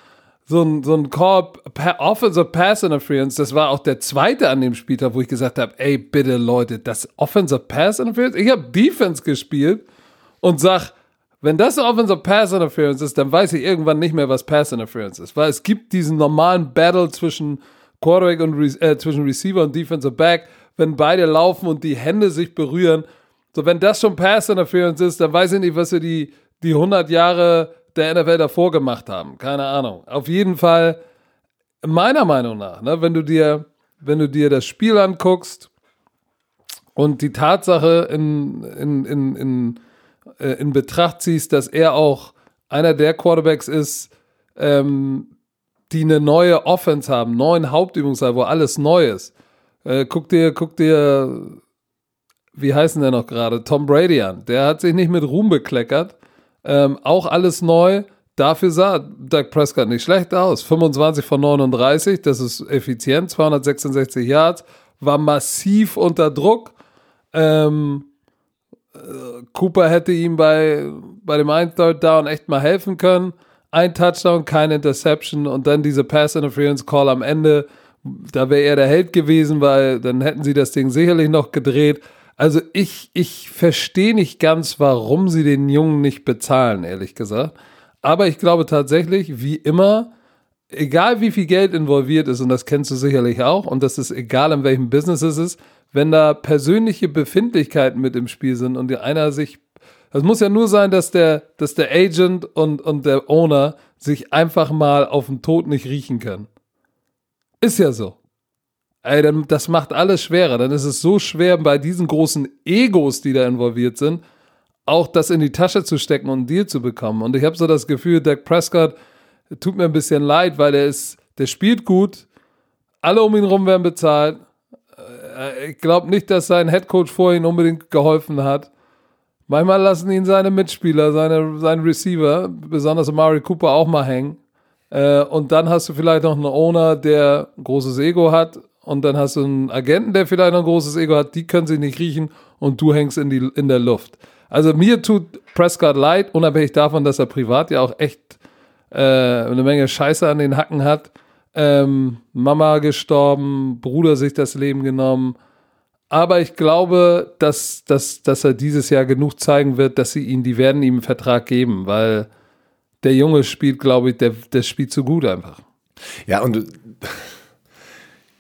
so ein, so ein Call, Offensive Pass Interference. Das war auch der zweite an dem Spieltag, wo ich gesagt habe, ey, bitte Leute, das Offensive Pass Interference? Ich habe Defense gespielt und sag, wenn das Offensive Pass Interference ist, dann weiß ich irgendwann nicht mehr, was Pass Interference ist. Weil es gibt diesen normalen Battle zwischen Quarterback und äh, zwischen Receiver und Defensive Back, wenn beide laufen und die Hände sich berühren so, wenn das schon Pass Interference ist, dann weiß ich nicht, was wir die, die 100 Jahre der NFL davor gemacht haben. Keine Ahnung. Auf jeden Fall, meiner Meinung nach, ne, wenn du dir, wenn du dir das Spiel anguckst und die Tatsache in, in, in, in, äh, in Betracht ziehst, dass er auch einer der Quarterbacks ist, ähm, die eine neue Offense haben, neuen Hauptübungssaal, wo alles neu ist. Äh, guck dir, guck dir wie heißen der noch gerade? Tom Brady an. Der hat sich nicht mit Ruhm bekleckert. Ähm, auch alles neu. Dafür sah Doug Prescott nicht schlecht aus. 25 von 39, das ist effizient, 266 Yards, war massiv unter Druck. Ähm, äh, Cooper hätte ihm bei, bei dem einen Third Down echt mal helfen können. Ein Touchdown, keine Interception und dann diese Pass Interference Call am Ende. Da wäre er der Held gewesen, weil dann hätten sie das Ding sicherlich noch gedreht. Also ich, ich verstehe nicht ganz, warum sie den Jungen nicht bezahlen, ehrlich gesagt. Aber ich glaube tatsächlich, wie immer, egal wie viel Geld involviert ist, und das kennst du sicherlich auch, und das ist egal, in welchem Business es ist, wenn da persönliche Befindlichkeiten mit im Spiel sind und einer sich, es muss ja nur sein, dass der, dass der Agent und, und der Owner sich einfach mal auf den Tod nicht riechen können. Ist ja so ey, dann, das macht alles schwerer. Dann ist es so schwer, bei diesen großen Egos, die da involviert sind, auch das in die Tasche zu stecken und einen Deal zu bekommen. Und ich habe so das Gefühl, Dak Prescott tut mir ein bisschen leid, weil der ist, der spielt gut, alle um ihn rum werden bezahlt. Äh, ich glaube nicht, dass sein Headcoach vorhin unbedingt geholfen hat. Manchmal lassen ihn seine Mitspieler, seine, seine Receiver, besonders Amari Cooper, auch mal hängen. Äh, und dann hast du vielleicht noch einen Owner, der ein großes Ego hat und dann hast du einen Agenten, der vielleicht ein großes Ego hat, die können sich nicht riechen und du hängst in, die, in der Luft. Also mir tut Prescott leid, unabhängig davon, dass er privat ja auch echt äh, eine Menge Scheiße an den Hacken hat. Ähm, Mama gestorben, Bruder sich das Leben genommen. Aber ich glaube, dass, dass, dass er dieses Jahr genug zeigen wird, dass sie ihn, die werden ihm einen Vertrag geben, weil der Junge spielt, glaube ich, der, der spielt zu gut einfach. Ja, und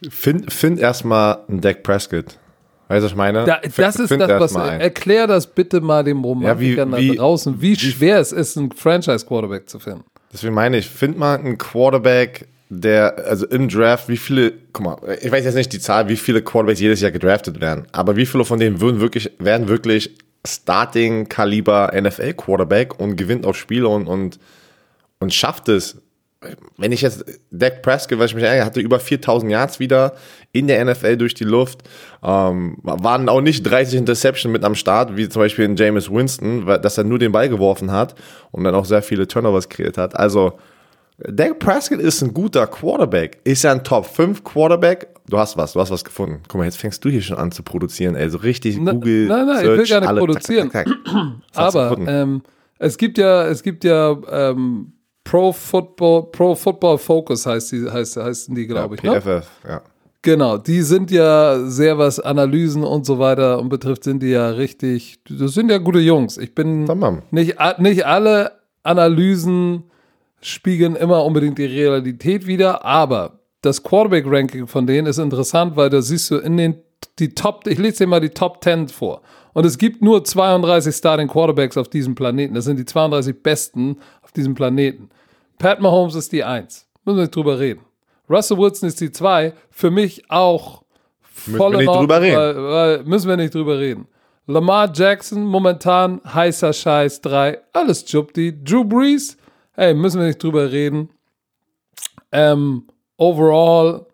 find, find erstmal einen Dak Prescott. Weißt du, was ich meine? Da, das ist das, was. Erklär das bitte mal dem Romantikern Ja, wie- da wie- draußen, wie, schwer es ist, einen Franchise-Quarterback zu finden. Deswegen meine ich, find mal einen Quarterback, der, also im Draft, wie viele, guck mal, ich weiß jetzt nicht die Zahl, wie viele Quarterbacks jedes Jahr gedraftet werden, aber wie viele von denen würden wirklich, werden wirklich Starting-Kaliber NFL-Quarterback und gewinnt auch Spiele und, und, und schafft es. Wenn ich jetzt Dak Prescott, weil ich mich ärgere, hatte über 4000 Yards wieder in der NFL durch die Luft, ähm, waren auch nicht 30 Interception mit am Start, wie zum Beispiel in Jameis Winston, weil, dass er nur den Ball geworfen hat und dann auch sehr viele Turnovers kreiert hat. Also, Dak Prescott ist ein guter Quarterback. Ist ja ein Top 5 Quarterback. Du hast was, du hast was gefunden. Guck mal, jetzt fängst du hier schon an zu produzieren, ey. So richtig Na- Google. nein, nein, ich will Search, gar nicht alle, produzieren. Zack, zack, zack. [clears throat] Was Aber ähm, es gibt ja, es gibt ja ähm, Pro Football, Pro Football Focus heißt die, heißt, heißen die, glaube ich. Ne? PFF, ja. Genau, die sind ja sehr was Analysen und so weiter und betrifft, sind die ja richtig, das sind ja gute Jungs. Ich bin Tamam. nicht, nicht alle Analysen spiegeln immer unbedingt die Realität wider, aber das Quarterback-Ranking von denen ist interessant, weil da siehst du in den die Top, ich lese dir mal die Top 10 vor. Und es gibt nur 32 Starting Quarterbacks auf diesem Planeten. Das sind die 32 besten auf diesem Planeten. Pat Mahomes ist die 1. Müssen wir nicht drüber reden. Russell Wilson ist die 2. Für mich auch voll wir in nicht drüber reden. Weil, weil, müssen wir nicht drüber reden. Lamar Jackson, momentan heißer Scheiß 3. Alles Jupti. Drew Brees, hey, müssen wir nicht drüber reden. Ähm, overall,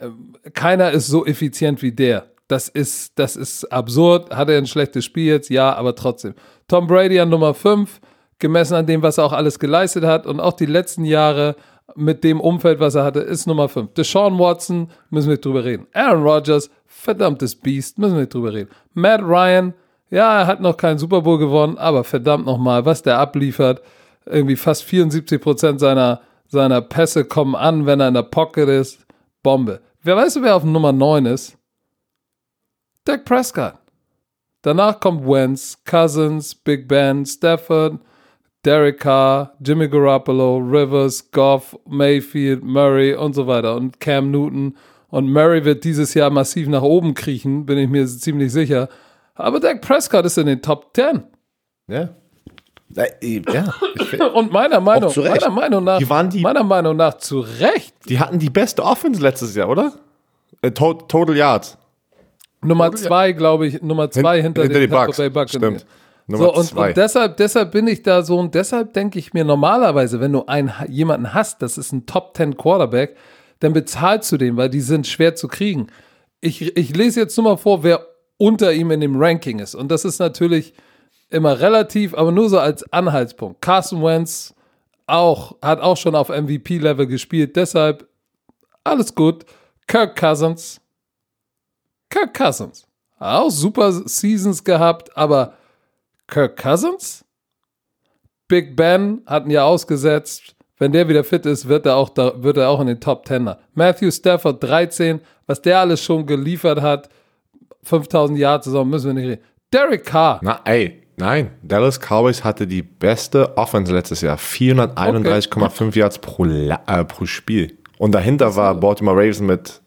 ähm, keiner ist so effizient wie der. Das ist, das ist absurd. Hat er ein schlechtes Spiel jetzt? Ja, aber trotzdem. Tom Brady an Nummer 5, gemessen an dem, was er auch alles geleistet hat und auch die letzten Jahre mit dem Umfeld, was er hatte, ist Nummer 5. Deshaun Watson, müssen wir drüber reden. Aaron Rodgers, verdammtes Biest, müssen wir drüber reden. Matt Ryan, ja, er hat noch keinen Super Bowl gewonnen, aber verdammt nochmal, was der abliefert. Irgendwie fast 74 Prozent seiner, seiner Pässe kommen an, wenn er in der Pocket ist. Bombe. Wer weißt du, wer auf Nummer 9 ist? Dak Prescott. Danach kommt Wentz, Cousins, Big Ben, Stafford, Derek Carr, Jimmy Garoppolo, Rivers, Goff, Mayfield, Murray und so weiter und Cam Newton. Und Murray wird dieses Jahr massiv nach oben kriechen, bin ich mir ziemlich sicher. Aber Dak Prescott ist in den Top 10. Ja. Äh, Ja, ich find, [laughs] Und meiner Meinung, zu Recht. meiner Meinung nach, Die waren die- meiner Meinung nach zu Recht. die hatten die beste Offense letztes Jahr, oder? Äh, to Total Yards. Nummer zwei, glaube ich, Nummer zwei hinter, hinter den die Bucks. Bay Buccaneers. Stimmt. Nummer So, und, zwei. und deshalb, deshalb bin ich da so und deshalb denke ich mir normalerweise, wenn du einen, jemanden hast, das ist ein Top 10 Quarterback, dann bezahlst du den, weil die sind schwer zu kriegen. Ich, ich lese jetzt nur mal vor, wer unter ihm in dem Ranking ist. Und das ist natürlich immer relativ, aber nur so als Anhaltspunkt. Carson Wentz auch, hat auch schon auf MVP-Level gespielt, deshalb alles gut. Kirk Cousins, Kirk Cousins. Auch super Seasons gehabt, aber Kirk Cousins? Big Ben hatten ja ausgesetzt. Wenn der wieder fit ist, wird er auch, da, wird er auch in den Top Tenner. Matthew Stafford 13, was der alles schon geliefert hat. 5000 Jahre zusammen, müssen wir nicht reden. Derek Carr. Na, ey, nein. Dallas Cowboys hatte die beste Offense letztes Jahr. 431,5 Yards pro, äh, pro Spiel. Und dahinter war Baltimore Ravens mit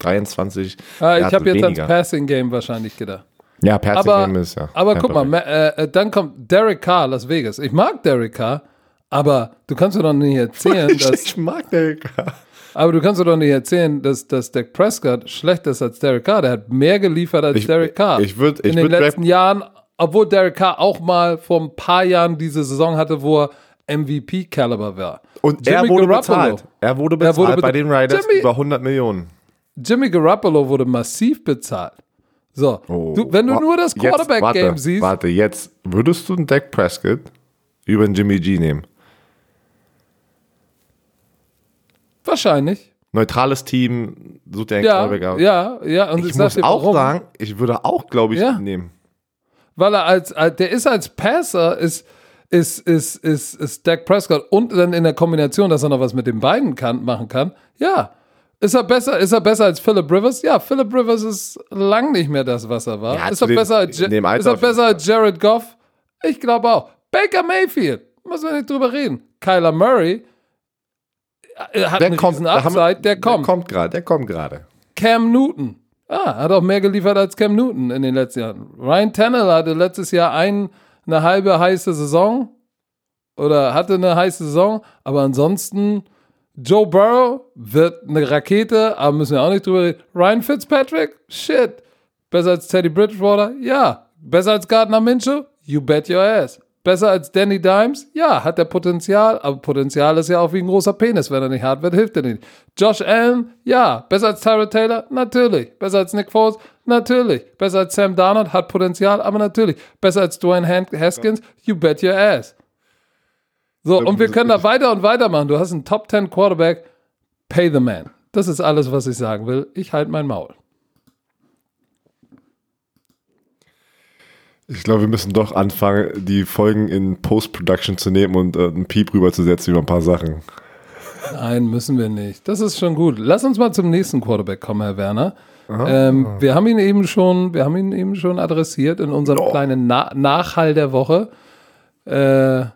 23. Ah, ich habe jetzt ans Passing Game wahrscheinlich gedacht. Ja, Passing Aber, ist ja. aber guck mal, äh, äh, dann kommt Derek Carr, Las Vegas. Ich mag Derek Carr, aber du kannst mir doch nicht erzählen, [laughs] Ich, dass ich mag Derek Carr. Aber du kannst mir doch nicht erzählen, dass, dass Dak Prescott schlechter ist als Derek Carr. Der hat mehr geliefert als Ich- Derek Carr. ich würd- ich In den letzten Jahren, obwohl Derek Carr auch mal vor ein paar Jahren diese Saison hatte, wo er MVP-Caliber war. Und Jimmy er wurde Garoppolo. bezahlt. Er wurde Er bezahlt wurde bei bezahlt. den Riders Jimmy- über 100 Millionen. Jimmy Garoppolo wurde massiv bezahlt. So, Oh. du, wenn du Wa- nur das Quarterback-Game siehst, Warte, jetzt würdest du einen Dak Prescott über einen Jimmy G nehmen? wahrscheinlich. Neutrales Team, sucht einen Ja, Quarterback aus. ja, ja. Und Ich muss auch warum. sagen, ich würde auch, glaube ich, Ja. ihn nehmen. Weil er als, als der ist als Passer, ist, ist, ist, ist, ist Dak Prescott und dann in der Kombination, dass er noch was mit den beiden kann, machen kann. Ja, Ist er besser, ist er besser als Philip Rivers? Ja, Philip Rivers ist lang nicht mehr das, was er war. Ja, ist er dem- besser als, ist er besser als Jared Goff? Ich glaube auch. Baker Mayfield, muss man nicht drüber reden. Kyler Murray äh, hat einen riesen da haben wir- Upside, der kommt. Der kommt gerade, der kommt gerade. Cam Newton. Ah, hat auch mehr geliefert als Cam Newton in den letzten Jahren. Ryan Tannehill hatte letztes Jahr ein, eine halbe heiße Saison oder hatte eine heiße Saison, aber ansonsten Joe Burrow wird eine Rakete, aber müssen wir auch nicht drüber reden. Ryan Fitzpatrick? Shit. Besser als Teddy Bridgewater? Ja. Besser als Gardner Minshew? You bet your ass. Besser als Danny Dimes? Ja, hat er Potenzial, aber Potenzial ist ja auch wie ein großer Penis. Wenn er nicht hart wird, hilft er nicht. Josh Allen? Ja. Besser als Tyrod Taylor? Natürlich. Besser als Nick Foles? Natürlich. Besser als Sam Darnold? Hat Potenzial, aber natürlich. Besser als Dwayne Haskins? You bet your ass. So, und wir können da weiter und weiter machen. Du hast einen Top 10 Quarterback. Pay the man. Das ist alles, was ich sagen will. Ich halte mein Maul. Ich glaube, wir müssen doch anfangen, die Folgen in Post-Production zu nehmen und äh, einen Piep rüberzusetzen über ein paar Sachen. Nein, müssen wir nicht. Das ist schon gut. Lass uns mal zum nächsten Quarterback kommen, Herr Werner. Ähm, wir haben ihn eben schon, wir haben ihn eben schon adressiert in unserem Oh. kleinen Na Nachhall der Woche. Äh,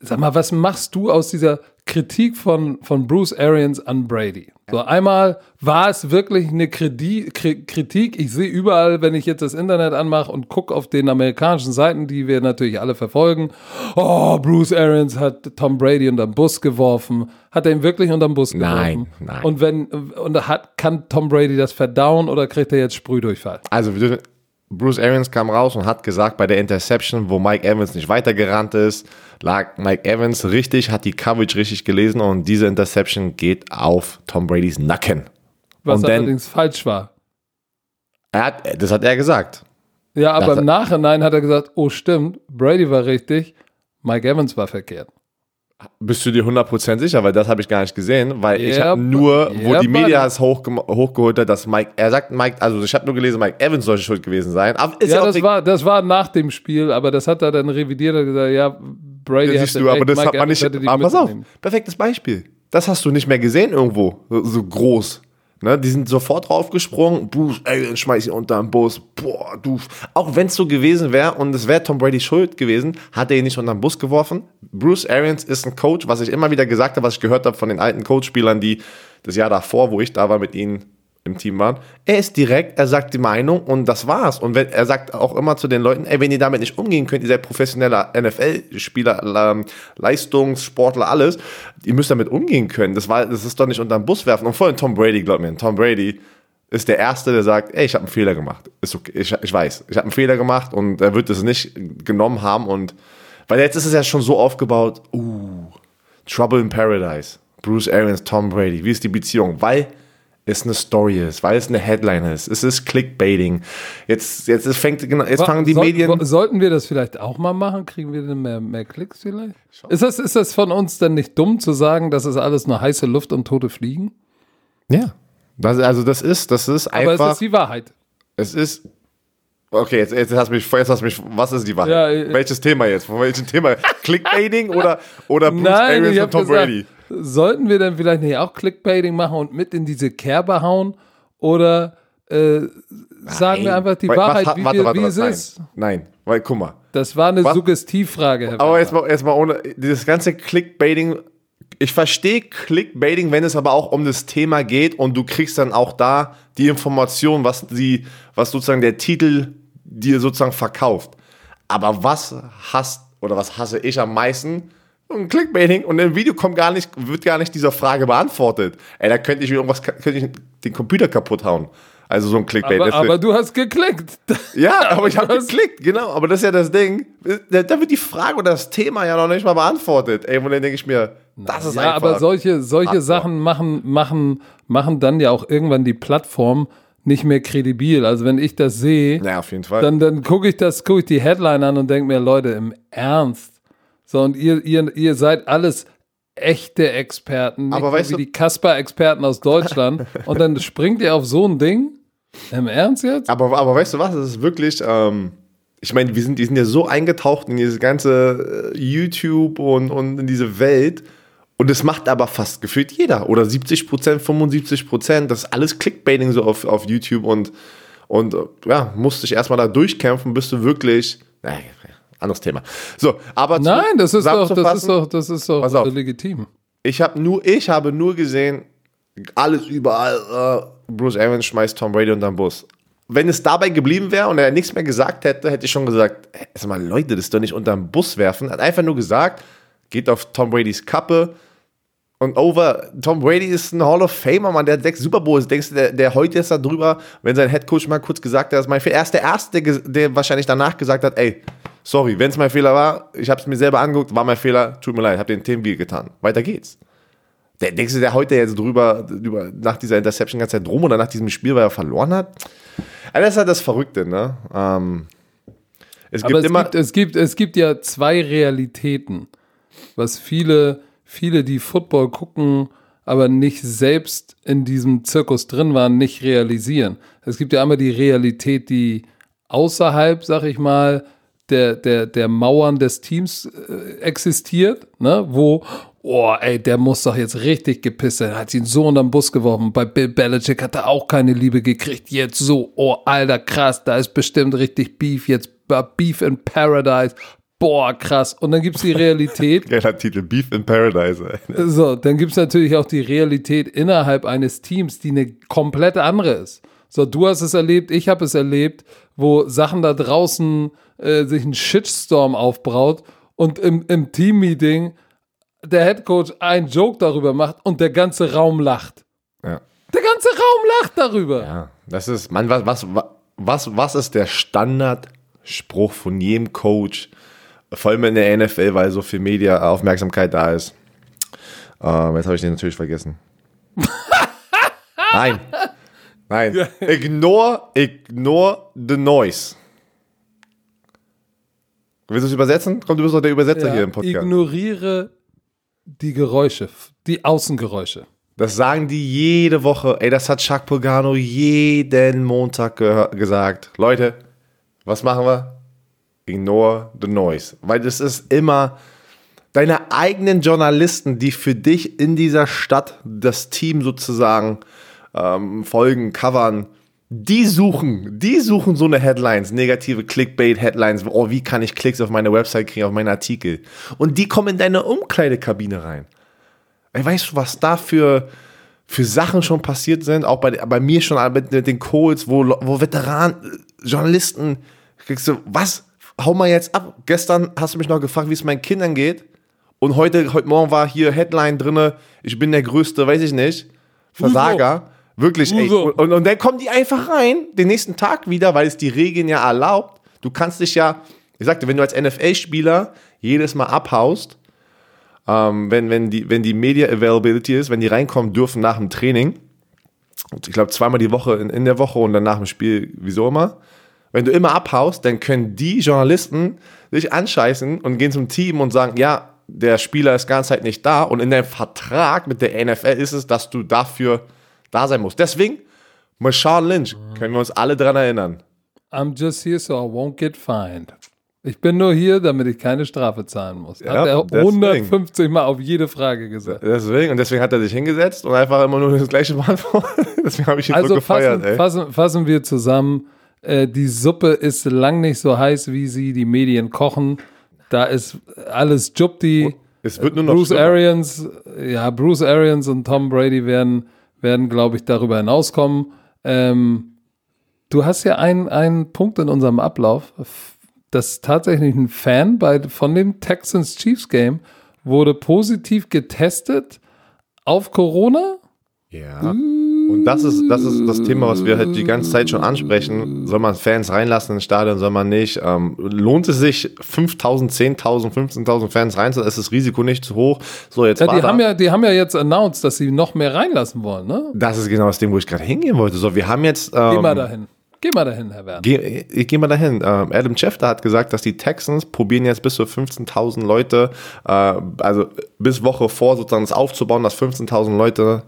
sag mal, was machst du aus dieser Kritik von, von Bruce Arians an Brady? So einmal war es wirklich eine Kredi Kri Kritik. Ich sehe überall, wenn ich jetzt das Internet anmache und gucke auf den amerikanischen Seiten, die wir natürlich alle verfolgen. Oh, Bruce Arians hat Tom Brady unterm Bus geworfen. Hat er ihn wirklich unterm Bus Nein, geworfen? nein. Und wenn und hat kann Tom Brady das verdauen oder kriegt er jetzt Sprühdurchfall? Also, wir dürfen- Bruce Arians kam raus und hat gesagt, bei der Interception, wo Mike Evans nicht weitergerannt ist, lag Mike Evans richtig, hat die Coverage richtig gelesen und diese Interception geht auf Tom Bradys Nacken. Was Und dann- allerdings falsch war. Hat, das hat er gesagt. Ja, aber Das- im Nachhinein hat er gesagt, oh stimmt, Brady war richtig, Mike Evans war verkehrt. Bist du dir 100% sicher? Weil das habe ich gar nicht gesehen, weil ich Ja, habe nur, wo ja, die Media es hochgem- hochgeholt hat, dass Mike, er sagt Mike, also ich habe nur gelesen, Mike Evans sollte schuld gewesen sein. Ist Ja, ja, das war, das war nach dem Spiel, aber das hat er dann revidiert und gesagt, ja, Brady Ja, hat siehst du, aber das Mike hat man nicht. Aber pass auf, perfektes Beispiel. Das hast du nicht mehr gesehen irgendwo, so, so groß. Ne, die sind sofort draufgesprungen. Bruce, ey, dann schmeiß ihn unter den Bus. Boah, du. Auch wenn es so gewesen wäre und es wäre Tom Brady schuld gewesen, hat er ihn nicht unter den Bus geworfen. Bruce Arians ist ein Coach, was ich immer wieder gesagt habe, was ich gehört habe von den alten Coachspielern, die das Jahr davor, wo ich da war, mit ihnen im Team waren. Er ist direkt, er sagt die Meinung und das war's. Und wenn, er sagt auch immer zu den Leuten, ey, wenn ihr damit nicht umgehen könnt, ihr seid professioneller NFL-Spieler, ähm, Leistungssportler, alles, ihr müsst damit umgehen können. Das, war, das ist doch nicht unter den Bus werfen. Und vor allem Tom Brady, glaub mir, Tom Brady ist der Erste, der sagt, ey, ich habe einen Fehler gemacht. Ist okay, ich, ich weiß, ich habe einen Fehler gemacht und er wird es nicht genommen haben und weil jetzt ist es ja schon so aufgebaut, uh, Trouble in Paradise, Bruce Arians, Tom Brady, wie ist die Beziehung? Weil es eine Story ist, weil es eine Headline ist, es ist Clickbaiting. Jetzt, jetzt es fängt, genau, jetzt fangen die Soll- Medien. Sollten wir das vielleicht auch mal machen? Kriegen wir denn mehr, mehr Klicks vielleicht? Ist das, ist das von uns denn nicht dumm zu sagen, das ist alles nur heiße Luft und tote Fliegen? Ja. Das, also das ist, das ist Aber es einfach, ist die Wahrheit. es ist, okay, jetzt, jetzt hast du mich, jetzt hast du mich, was ist die Wahrheit? Ja, Welches Thema jetzt? Von welchem Thema? Clickbaiting oder, oder Bruce [laughs] Nein, Arians und Tom gesagt, Brady? Sollten wir dann vielleicht nicht auch Clickbaiting machen und mit in diese Kerbe hauen? Oder äh, sagen wir einfach die Wahrheit, was- wie, warte, wir, warte, wie warte, es nein. ist? Nein, weil guck mal. Das war eine Was? Suggestivfrage, Herr Aber Werner. jetzt mal, jetzt mal ohne, dieses ganze Clickbaiting, ich verstehe Clickbaiting, wenn es aber auch um das Thema geht und du kriegst dann auch da die Information, was die, was sozusagen der Titel dir sozusagen verkauft. Aber was hasst oder was hasse ich am meisten? Ein Clickbaiting und im Video kommt gar nicht, wird gar nicht dieser Frage beantwortet. Ey, da könnte ich mir irgendwas, könnte ich den Computer kaputt hauen. Also so ein Clickbait. aber, aber du hast geklickt. [laughs] ja, aber ich habe geklickt, genau. Aber das ist ja das Ding. Da, da wird die Frage oder das Thema ja noch nicht mal beantwortet. Ey, und dann denke ich mir, das ist Ja, einfach. aber solche, solche Hardcore. Sachen machen, machen, machen dann ja auch irgendwann die Plattform nicht mehr kredibil. Also wenn ich das sehe, ja, auf jeden Fall. dann, dann gucke ich das, gucke ich die Headline an und denke mir, Leute, im Ernst. So, und ihr, ihr, ihr seid alles echte Experten, Aber weißt so du- wie die Kasper-Experten aus Deutschland. [laughs] und dann springt ihr auf so ein Ding? Im Ernst jetzt? aber, aber weißt du was? Es ist wirklich. Ähm, ich meine, wir sind, die sind ja so eingetaucht in diese ganze äh, YouTube und, und in diese Welt. Und das macht aber fast gefühlt jeder. Oder 70 Prozent, 75 Prozent. Das ist alles Clickbaiting so auf, auf YouTube und, und äh, ja, musst dich erstmal da durchkämpfen, bis du wirklich. Naja, anderes Thema. So, aber Nein, das ist doch, das ist doch, das ist doch legitim. Ich habe nur, ich habe nur gesehen, alles überall. Äh, Bruce Evans schmeißt Tom Brady unter den Bus. Wenn es dabei geblieben wäre und er nichts mehr gesagt hätte, hätte ich schon gesagt, sag mal, Leute, das ist doch nicht unter den Bus werfen. Er hat einfach nur gesagt, geht auf Tom Bradys Kappe, und over, Tom Brady ist ein Hall of Famer, Mann, der hat sechs Super Bowls. Denkst du, der, der heult jetzt da drüber, wenn sein Headcoach mal kurz gesagt hat, das ist mein. Er ist der Erste, der, der wahrscheinlich danach gesagt hat, ey, sorry, wenn es mein Fehler war, ich habe es mir selber angeguckt, war mein Fehler, tut mir leid, hab den Team getan. Weiter geht's. Der, denkst du, der heute jetzt drüber, drüber, nach dieser Interception ganze Zeit drum oder nach diesem Spiel, weil er verloren hat? Also das ist halt das Verrückte, ne? Ähm, es gibt es immer. Gibt, es, gibt, es gibt ja zwei Realitäten, was viele viele, die Football gucken, aber nicht selbst in diesem Zirkus drin waren, nicht realisieren. Es gibt ja einmal die Realität, die außerhalb, sag ich mal, der, der, der Mauern des Teams äh, existiert, ne, wo, oh, ey, der muss doch jetzt richtig gepisst sein, hat ihn so unter den Bus geworfen. Bei Bill Belichick hat er auch keine Liebe gekriegt. Jetzt so, oh, alter, krass, da ist bestimmt richtig Beef, jetzt Beef in Paradise boah, krass. Und dann gibt es die Realität. [laughs] Geiler Titel, Beef in Paradise. So, dann gibt es natürlich auch die Realität innerhalb eines Teams, die eine komplett andere ist. So, du hast es erlebt, ich habe es erlebt, wo Sachen da draußen äh, sich ein Shitstorm aufbraut und im, im Team-Meeting der Headcoach einen Joke darüber macht und der ganze Raum lacht. Ja. Der ganze Raum lacht darüber. Ja, das ist, man, was, was, was, was ist der Standardspruch von jedem Coach, vor allem in der NFL, weil so viel Media-Aufmerksamkeit da ist. Ähm, jetzt habe ich den natürlich vergessen. [laughs] Nein. Nein. Ignore, ignore the noise. Willst du es übersetzen? Komm, du bist doch der Übersetzer ja, hier im Podcast. Ignoriere die Geräusche, die Außengeräusche. Das sagen die jede Woche. Ey, das hat Chuck Pogano jeden Montag gesagt. Leute, was machen wir? Ignore the noise. Weil das ist immer deine eigenen Journalisten, die für dich in dieser Stadt das Team sozusagen ähm, folgen, covern, die suchen, die suchen so eine Headlines, negative Clickbait-Headlines. Oh, wie kann ich Klicks auf meine Website kriegen, auf meine Artikel? Und die kommen in deine Umkleidekabine rein. Ey, weißt du, was da für, für Sachen schon passiert sind? Auch bei, bei mir schon mit, mit den Codes, wo, wo Veteranen, Journalisten, kriegst du, was? hau mal jetzt ab. Gestern hast du mich noch gefragt, wie es meinen Kindern geht. Und heute, heute Morgen war hier Headline drin, ich bin der größte, weiß ich nicht, Versager. Wirklich, ey. Und, und dann kommen die einfach rein, den nächsten Tag wieder, weil es die Regeln ja erlaubt. Du kannst dich ja, ich sagte, wenn du als NFL-Spieler jedes Mal abhaust, ähm, wenn, wenn, die, wenn die Media Availability ist, wenn die reinkommen dürfen nach dem Training, ich glaube zweimal die Woche in, in der Woche und dann nach dem Spiel, wieso immer, wenn du immer abhaust, dann können die Journalisten sich anscheißen und gehen zum Team und sagen, ja, der Spieler ist ganz Zeit nicht da und in deinem Vertrag mit der NFL ist es, dass du dafür da sein musst. Deswegen, Marshawn Lynch, können wir uns alle dran erinnern. I'm just here so I won't get fined. Ich bin nur hier, damit ich keine Strafe zahlen muss. Ja, hat er 150 deswegen. Mal auf jede Frage gesagt. Deswegen, und deswegen hat er sich hingesetzt und einfach immer nur das gleiche beantwortet. [laughs] deswegen habe ich ihn also so gefeiert. Fassen, fassen, fassen wir zusammen äh, die Suppe ist lang nicht so heiß, wie sie die Medien kochen. Da ist alles Jupti. Es wird nur noch Bruce Arians, ja, Bruce Arians und Tom Brady werden, werden glaube ich, darüber hinauskommen. Ähm, du hast ja einen, einen Punkt in unserem Ablauf, dass tatsächlich ein Fan bei, von dem Texans Chiefs Game wurde positiv getestet auf Corona. Ja. Und das ist, das ist das Thema, was wir halt die ganze Zeit schon ansprechen. Soll man Fans reinlassen ins Stadion, soll man nicht? Ähm, lohnt es sich, 5000, 10.000, 15.000 Fans reinzulassen? Ist das Risiko nicht zu hoch? So, jetzt ja, die, haben ja, die haben ja jetzt announced, dass sie noch mehr reinlassen wollen, ne? Das ist genau das Ding, wo ich gerade hingehen wollte. So, wir haben jetzt. Ähm, Geh mal dahin. Geh mal dahin, Herr Werner. Geh, ich geh mal dahin. Ähm, Adam Schefter hat gesagt, dass die Texans probieren jetzt bis zu 15.000 Leute, äh, also bis Woche vor sozusagen das aufzubauen, dass 15.000 Leute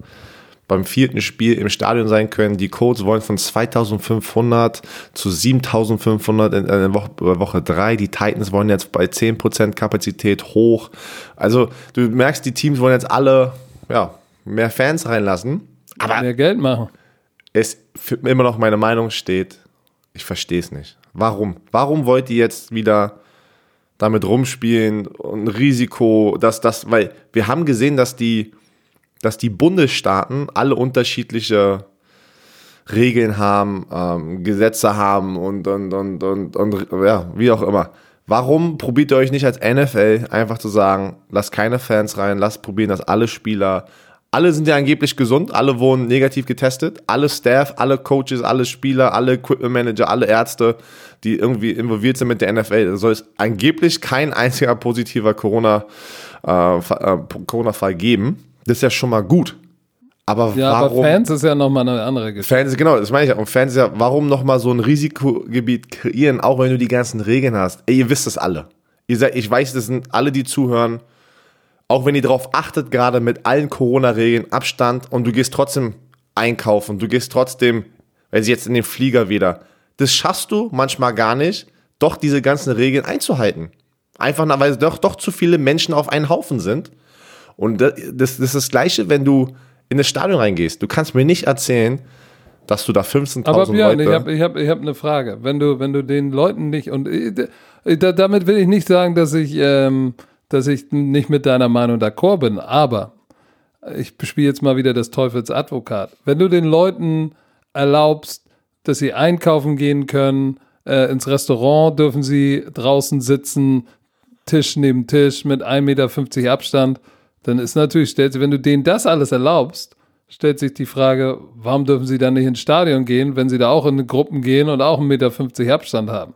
beim vierten Spiel im Stadion sein können. Die Colts wollen von 2500 zu 7500 in, in Woche, Woche 3. Die Titans wollen jetzt bei 10% Kapazität hoch. Also du merkst, die Teams wollen jetzt alle ja, mehr Fans reinlassen. Aber mehr Geld machen. Es immer noch meine Meinung steht, ich verstehe es nicht. Warum? Warum wollt ihr jetzt wieder damit rumspielen und Risiko, dass das, weil wir haben gesehen, dass die dass die Bundesstaaten alle unterschiedliche Regeln haben, ähm, Gesetze haben und, und, und, und, und ja, wie auch immer. Warum probiert ihr euch nicht als NFL einfach zu sagen, lasst keine Fans rein, lasst probieren, dass alle Spieler, alle sind ja angeblich gesund, alle wurden negativ getestet, alle Staff, alle Coaches, alle Spieler, alle Equipment Manager, alle Ärzte, die irgendwie involviert sind mit der NFL. Da soll es angeblich kein einziger positiver Corona, äh, äh Corona-Fall geben. Das ist ja schon mal gut. Aber ja, warum? Aber Fans ist ja nochmal eine andere Geschichte. Fans, genau, das meine ich ja. Und Fans ist ja, warum nochmal so ein Risikogebiet kreieren, auch wenn du die ganzen Regeln hast? Ey, ihr wisst das alle. Ihr seid, ich weiß, das sind alle, die zuhören. Auch wenn ihr darauf achtet, gerade mit allen Corona-Regeln, Abstand und du gehst trotzdem einkaufen, du gehst trotzdem, wenn sie jetzt in den Flieger wieder. Das schaffst du manchmal gar nicht, doch diese ganzen Regeln einzuhalten. Einfach, weil doch, doch zu viele Menschen auf einen Haufen sind. Und das, das ist das Gleiche, wenn du in das Stadion reingehst. Du kannst mir nicht erzählen, dass du da 15.000 Leute... Aber Björn, ich habe ich hab, ich hab eine Frage. Wenn du, wenn du den Leuten nicht... Und äh, da, damit will ich nicht sagen, dass ich, ähm, dass ich nicht mit deiner Meinung d'accord bin, aber ich spiele jetzt mal wieder das Teufelsadvokat. Wenn du den Leuten erlaubst, dass sie einkaufen gehen können, äh, ins Restaurant dürfen sie draußen sitzen, Tisch neben Tisch mit 1,50 Meter Abstand dann ist natürlich, wenn du denen das alles erlaubst, stellt sich die Frage, warum dürfen sie dann nicht ins Stadion gehen, wenn sie da auch in Gruppen gehen und auch 1,50 Meter Abstand haben?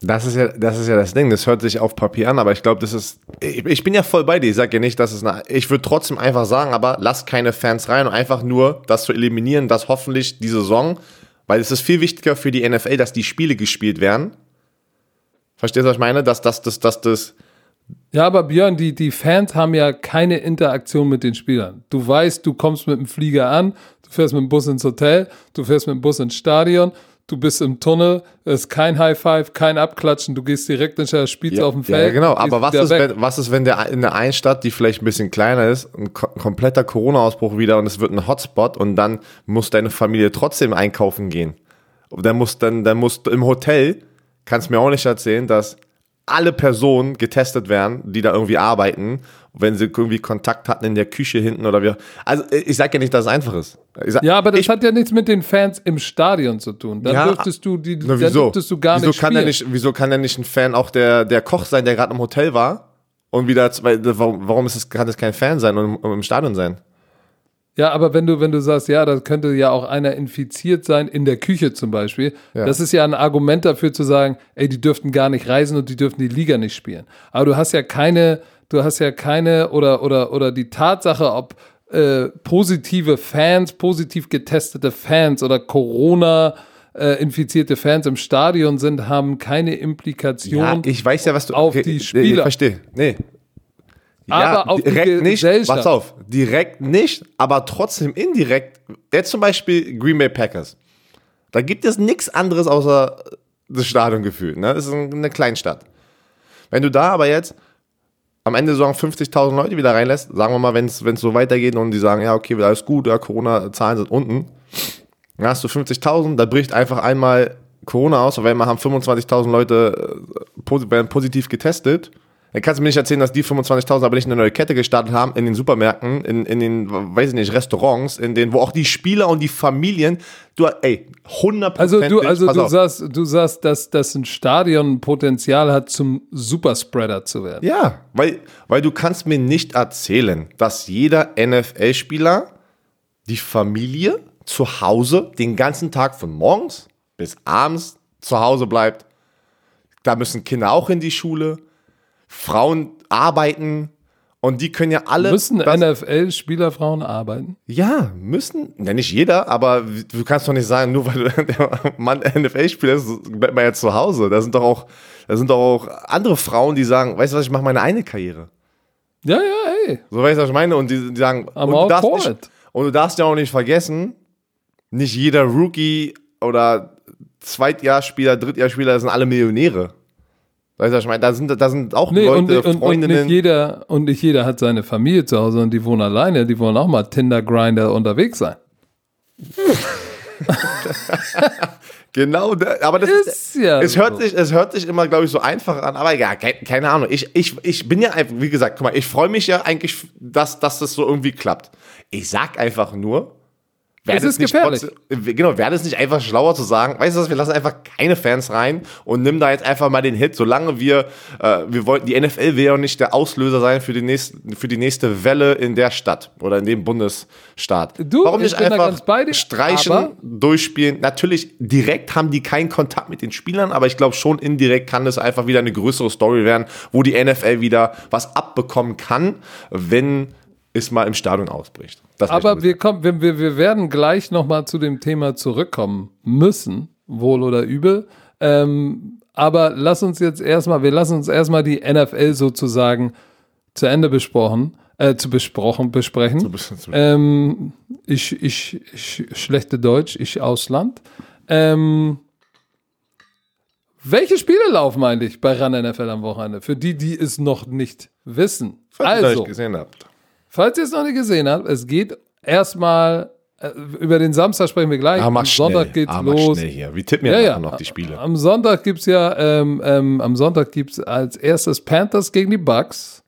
Das ist ja, das ist ja das Ding. Das hört sich auf Papier an, aber ich glaube, das ist. Ich, ich, bin ja voll bei dir. Ich sage ja nicht, dass es eine. Ich würde trotzdem einfach sagen, aber lass keine Fans rein und einfach nur das zu eliminieren, dass hoffentlich die Saison, weil es ist viel wichtiger für die NFL, dass die Spiele gespielt werden. Verstehst du, was ich meine? Dass, dass, dass, dass das ja, aber Björn, die, die Fans haben ja keine Interaktion mit den Spielern. Du weißt, du kommst mit dem Flieger an, du fährst mit dem Bus ins Hotel, du fährst mit dem Bus ins Stadion, du bist im Tunnel, es ist kein High Five, kein Abklatschen, du gehst direkt ins Spiel ja, auf dem Feld. Ja, genau, aber was ist, wenn, was ist, wenn der in der einen Stadt, die vielleicht ein bisschen kleiner ist, ein kompletter Corona-Ausbruch wieder und es wird ein Hotspot und dann muss deine Familie trotzdem einkaufen gehen. Dann muss dann, dann musst du im Hotel, kannst mir auch nicht erzählen, dass alle Personen getestet werden, die da irgendwie arbeiten, wenn sie irgendwie Kontakt hatten in der Küche hinten oder wie. Also ich sage ja nicht, dass es einfach ist. Sag, ja, aber das ich, hat ja nichts mit den Fans im Stadion zu tun. Dann ja, dürftest du die, na, wieso? dürftest du gar wieso nicht, kann der nicht. Wieso kann der nicht ein Fan auch der, der Koch sein, der gerade im Hotel war und wieder, warum, warum ist es, kann das kein Fan sein und im Stadion sein? Ja, aber wenn du, wenn du sagst, ja, da könnte ja auch einer infiziert sein, in der Küche zum Beispiel, ja. das ist ja ein Argument dafür zu sagen, ey, die dürften gar nicht reisen und die dürften die Liga nicht spielen. Aber du hast ja keine, du hast ja keine oder, oder, oder die Tatsache, ob äh, positive Fans, positiv getestete Fans oder Corona äh, infizierte Fans im Stadion sind, haben keine Implikation ja, ich weiß ja, was du, auf die Spieler. Ich verstehe. Nee, aber ja, auf direkt nicht, pass auf, direkt nicht, aber trotzdem indirekt. Jetzt zum Beispiel Green Bay Packers. Da gibt es nichts anderes außer das Stadiongefühl. Ne? Das ist eine Kleinstadt. Wenn du da aber jetzt am Ende so 50.000 Leute wieder reinlässt, sagen wir mal, wenn es so weitergeht und die sagen, ja, okay, alles gut, ja, Corona-Zahlen sind unten, dann hast du 50.000, da bricht einfach einmal Corona aus, auf einmal haben 25.000 Leute äh, werden positiv getestet dann kannst du mir nicht erzählen, dass die 25.000 aber nicht eine neue Kette gestartet haben in den Supermärkten, in, in den, weiß ich nicht, Restaurants, in denen, wo auch die Spieler und die Familien, du, ey, 100 Also du, also du sagst, du sagst, dass, dass ein Stadion Potenzial hat, zum Superspreader zu werden. Ja, weil, weil du kannst mir nicht erzählen, dass jeder NFL-Spieler die Familie zu Hause den ganzen Tag von morgens bis abends zu Hause bleibt. Da müssen Kinder auch in die Schule Frauen arbeiten und die können ja alle. Müssen NFL-Spieler Frauen arbeiten? Ja, müssen. Ja, nicht jeder, aber du kannst doch nicht sagen, nur weil [laughs] der Mann NFL-Spieler ist, bleibt man ja zu Hause. Da sind doch auch, da sind doch auch andere Frauen, die sagen, weißt du was, ich mache meine eine Karriere. Ja, ja, hey. So weißt du, was ich meine? Und die, die sagen, I'm und, du darfst nicht, Und du darfst ja auch nicht vergessen, nicht jeder Rookie oder Zweitjahrspieler, Drittjahrspieler sind alle Millionäre. Weißt du, ich meine, da sind, da sind auch Nee, und, Leute, und, und Freundinnen. nicht jeder und nicht jeder hat seine Familie zu Hause und die wohnen alleine, die wollen auch mal Tinder-Grinder unterwegs sein. [laughs] genau, aber das ist, Ist ja. Es hört, so. sich, es hört sich immer, glaube ich, so einfach an, aber ja, keine, keine Ahnung. Ich, ich, ich bin ja einfach, wie gesagt, guck mal, ich freue mich ja eigentlich, dass, dass das so irgendwie klappt. Ich sag einfach nur, wäre Es ist nicht gefährlich. trotzdem- genau, wäre das nicht einfach schlauer zu sagen, weißt du was, wir lassen einfach keine Fans rein und nimm da jetzt einfach mal den Hit, solange wir, äh, wir wollten, die NFL will ja nicht der Auslöser sein für die, nächsten, für die nächste Welle in der Stadt oder in dem Bundesstaat. Du, Warum ich nicht einfach dir, streichen, durchspielen? Natürlich, direkt haben die keinen Kontakt mit den Spielern, aber ich glaube schon indirekt kann das einfach wieder eine größere Story werden, wo die NFL wieder was abbekommen kann, wenn es mal im Stadion ausbricht. Das Aber wir, kommen, wir, wir, wir werden gleich nochmal zu dem Thema zurückkommen müssen, wohl oder übel. Ähm, aber lass uns jetzt erstmal, wir lassen uns erstmal die NFL sozusagen zu Ende besprochen, äh, zu besprochen, besprechen. wissen. Ähm, ich, ich, ich, schlechte Deutsch, ich Ausland. Ähm, welche Spiele laufen eigentlich bei Run NFL am Wochenende? Für die, die es noch nicht wissen. Falls ihr also, nicht gesehen habt. Falls ihr es noch nicht gesehen habt, es geht erstmal äh, über den Samstag sprechen wir gleich. Ah, am schnell. Sonntag geht's ah, los. schnell hier. Wir tippen ja, Ja, noch die Spiele. Am Sonntag gibt's ja, ähm, ähm, am Sonntag gibt's als erstes Panthers gegen die Bucks.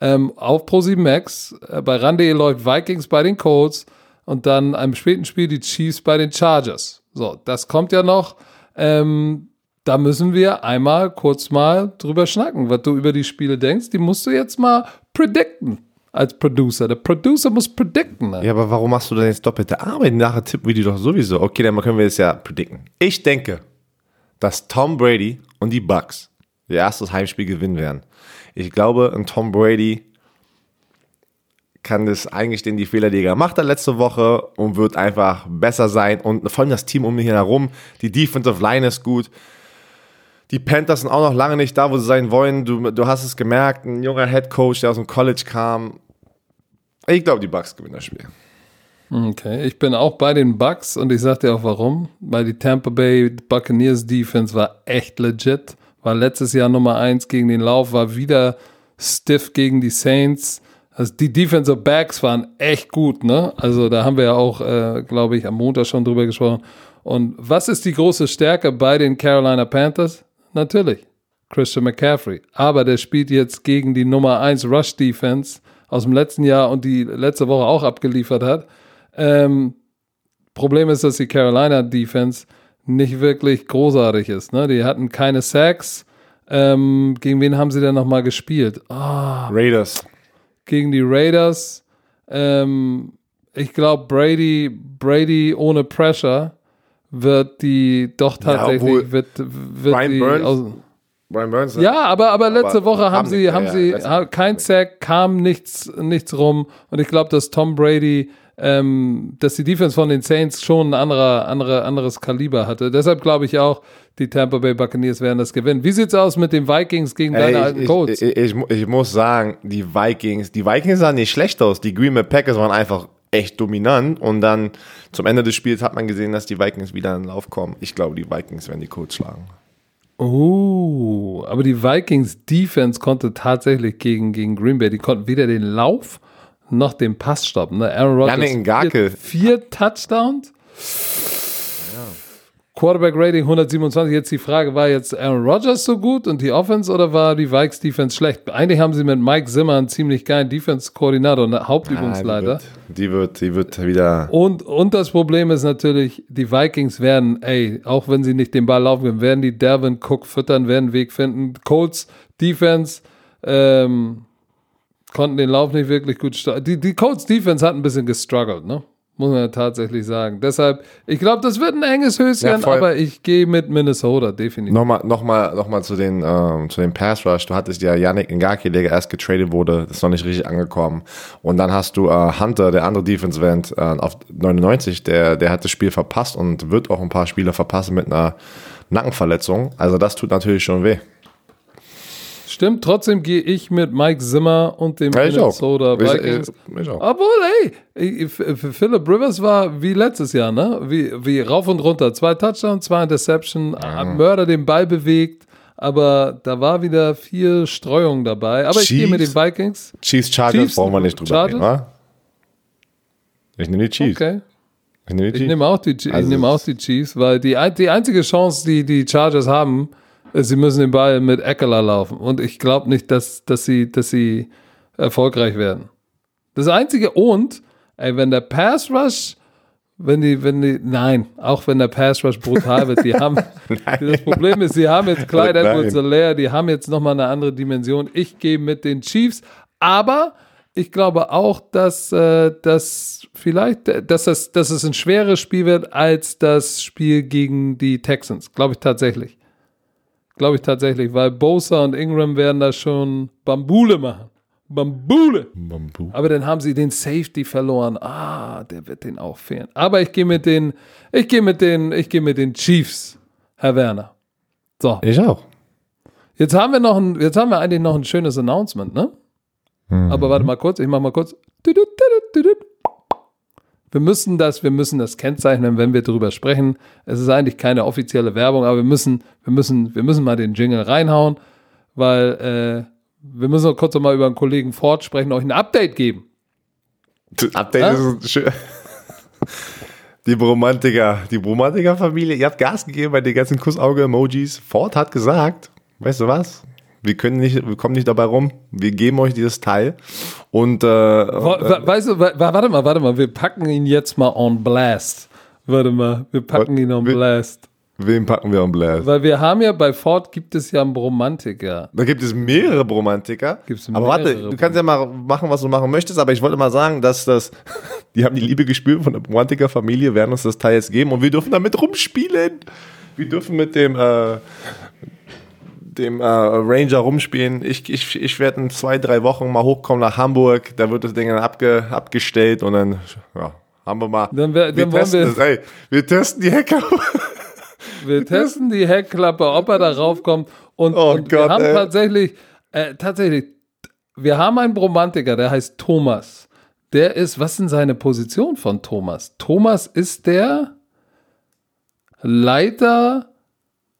Ähm, auf Pro7 Max. Äh, bei Rande läuft Vikings bei den Colts und dann am späten Spiel die Chiefs bei den Chargers. So, das kommt ja noch. Ähm, da müssen wir einmal kurz mal drüber schnacken, was du über die Spiele denkst. Die musst du jetzt mal predikten als Producer. Der Producer muss predikten. Ne? Ja, aber warum machst du denn jetzt doppelte Arbeit? Nachher tippen wir die doch sowieso. Okay, dann können wir es ja predikten. Ich denke, dass Tom Brady und die Bucks ihr erstes Heimspiel gewinnen werden. Ich glaube, ein Tom Brady kann das eigentlich den die Fehler, die er gemacht hat letzte Woche und wird einfach besser sein und vor allem das Team um ihn herum. Die Defensive Line ist gut. Die Panthers sind auch noch lange nicht da, wo sie sein wollen. Du, du hast es gemerkt, ein junger Head Coach, der aus dem College kam. Ich glaube, die Bucks gewinnen das Spiel. Okay, ich bin auch bei den Bucks und ich sag dir auch warum. Weil die Tampa Bay Buccaneers Defense war echt legit. War letztes Jahr Nummer eins gegen den Lauf, war wieder stiff gegen die Saints. Also die Defensive Backs waren echt gut, ne? Also da haben wir ja auch, äh, glaube ich, am Montag schon drüber gesprochen. Und was ist die große Stärke bei den Carolina Panthers? Natürlich Christian McCaffrey. Aber der spielt jetzt gegen die Nummer 1 Rush Defense aus dem letzten Jahr und die letzte Woche auch abgeliefert hat. Ähm, Problem ist, dass die Carolina Defense nicht wirklich großartig ist. Ne? Die hatten keine Sacks. Ähm, gegen wen haben sie denn nochmal gespielt? Ah, Raiders. gegen die Raiders. Ähm, ich glaube, Brady, Brady ohne Pressure wird die doch tatsächlich obwohl wird, wird Brian die Burns- aus, Brian Burns. ja, aber, aber letzte Aber Woche haben haben sie, nicht, haben ja, sie, Woche. kein Sack, kam nichts, nichts rum. Und ich glaube, dass Tom Brady, ähm, dass die Defense von den Saints schon ein anderer, andere, anderes Kaliber hatte. Deshalb glaube ich auch, die Tampa Bay Buccaneers werden das gewinnen. Wie sieht's aus mit den Vikings gegen Ey, deine alten ich, Colts? ich, ich, ich, ich muss sagen, die Vikings, die Vikings sahen nicht schlecht aus. Die Green Bay Packers waren einfach echt dominant und dann zum Ende des Spiels hat man gesehen, dass die Vikings wieder in den Lauf kommen. Ich glaube, die Vikings werden die Colts schlagen. Oh, aber die Vikings Defense konnte tatsächlich gegen, gegen Green Bay, die konnten weder den Lauf noch den Pass stoppen. Ne? Aaron Rodgers vier, vier Touchdowns. Quarterback Rating 127. Jetzt die Frage, war jetzt Aaron Rodgers so gut und die Offense oder war die Vikes Defense schlecht? Eigentlich haben sie mit Mike Zimmer einen ziemlich geilen Defense-Koordinator und Hauptübungsleiter. Ah, die, wird, die, wird, die wird wieder. Und, und das Problem ist natürlich, die Vikings werden, ey, auch wenn sie nicht den Ball laufen können, werden die Devin Cook füttern, werden einen Weg finden. Colts Defense ähm, konnten den Lauf nicht wirklich gut starten. Die, die Colts Defense hat ein bisschen gestruggelt, ne? Muss man ja tatsächlich sagen. Deshalb, ich glaube, das wird ein enges Höschen, Ja, aber ich gehe mit Minnesota, definitiv. Nochmal, nochmal, nochmal zu den, ähm, zu den Pass Rush. Du hattest ja Yannick Ngaki, der erst getradet wurde, ist noch nicht richtig angekommen. Und dann hast du äh, Hunter, der andere Defense End, äh, auf 99, der, der hat das Spiel verpasst und wird auch ein paar Spiele verpassen mit einer Nackenverletzung. Also das tut natürlich schon weh. Stimmt, trotzdem gehe ich mit Mike Zimmer und dem Ja, ich. Minnesota Ich- Vikings. ich- ich auch. Obwohl, ey, ich- Philip Rivers war wie letztes Jahr, ne? Wie, wie rauf und runter. Zwei Touchdowns, zwei Interception, hat Mörder den Ball bewegt, aber da war wieder viel Streuung dabei. Aber ich gehe mit den Chiefs? Vikings. Chiefs Chargers Chiefs, brauchen wir nicht drüber Chargers? reden, wa? Ich nehme die Chiefs. Okay. Ich nehme die Ich Chiefs. nehme auch die, ich Also- nehme auch die Chiefs, weil die, die einzige Chance, die die Chargers haben, sie müssen den Ball mit Eckler laufen. Und ich glaube nicht, dass, dass, sie, dass sie erfolgreich werden. Das einzige und, ey, wenn der Pass Rush, wenn die, wenn die, nein, auch wenn der Pass Rush brutal wird, die [laughs] haben, das Problem ist, sie haben jetzt Clyde Nein. Edwards Alaire, die haben jetzt nochmal eine andere Dimension. Ich gehe mit den Chiefs, aber ich glaube auch, dass, äh, dass vielleicht, dass, das, dass es ein schweres Spiel wird als das Spiel gegen die Texans. Glaube ich tatsächlich. Glaube ich tatsächlich, weil Bosa und Ingram werden da schon Bambule machen. Bambule. Bambu. Aber dann haben sie den Safety verloren. Ah, der wird den auch fehlen. Aber ich gehe mit den, ich gehe mit den, ich gehe mit den Chiefs, Herr Werner. So, Ich auch. jetzt haben wir noch ein, jetzt haben wir eigentlich noch ein schönes Announcement, ne? Aber warte mal kurz, ich mach mal kurz. Wir müssen das, wir müssen das kennzeichnen, wenn wir darüber sprechen. Es ist eigentlich keine offizielle Werbung, aber wir müssen, wir müssen, wir müssen mal den Jingle reinhauen, weil äh, wir müssen noch kurz noch mal über einen Kollegen Ford sprechen, euch ein Update geben. Das Update Ja? ist schön. [laughs] Die Bromantiker, die Bromantiker-Familie, ihr habt Gas gegeben bei den ganzen Kussauge-Emojis. Ford hat gesagt, weißt du was? Wir können nicht, wir kommen nicht dabei rum. Wir geben euch dieses Teil. Und äh, wa- Weißt du, wa- wa- warte mal, warte mal, wir packen ihn jetzt mal on blast. Warte mal, wir packen Was? ihn on blast. wem packen wir am Blast? Weil wir haben ja bei Ford gibt es ja einen Bromantiker. Da gibt es mehrere Bromantiker. Gibt's aber warte, mehrere du kannst ja mal machen, was du machen möchtest, aber ich wollte mal sagen, dass das, [laughs] die haben die Liebe gespürt von der Bromantiker-Familie, werden uns das Teil jetzt geben und wir dürfen damit rumspielen. Wir dürfen mit dem, äh, dem äh, Ranger rumspielen. Ich, ich, ich werde in zwei, drei Wochen mal hochkommen nach Hamburg, da wird das Ding dann abge, abgestellt und dann, ja, haben wir mal. Dann wir dann testen wir- das, ey, wir testen die Hacker. [laughs] Wir testen die Heckklappe, ob er da raufkommt. Und, Oh und wir Gott, haben ey. tatsächlich, äh, tatsächlich, wir haben einen Bromantiker, der heißt Thomas. Der ist, was ist seine Position von Thomas? Thomas ist der Leiter,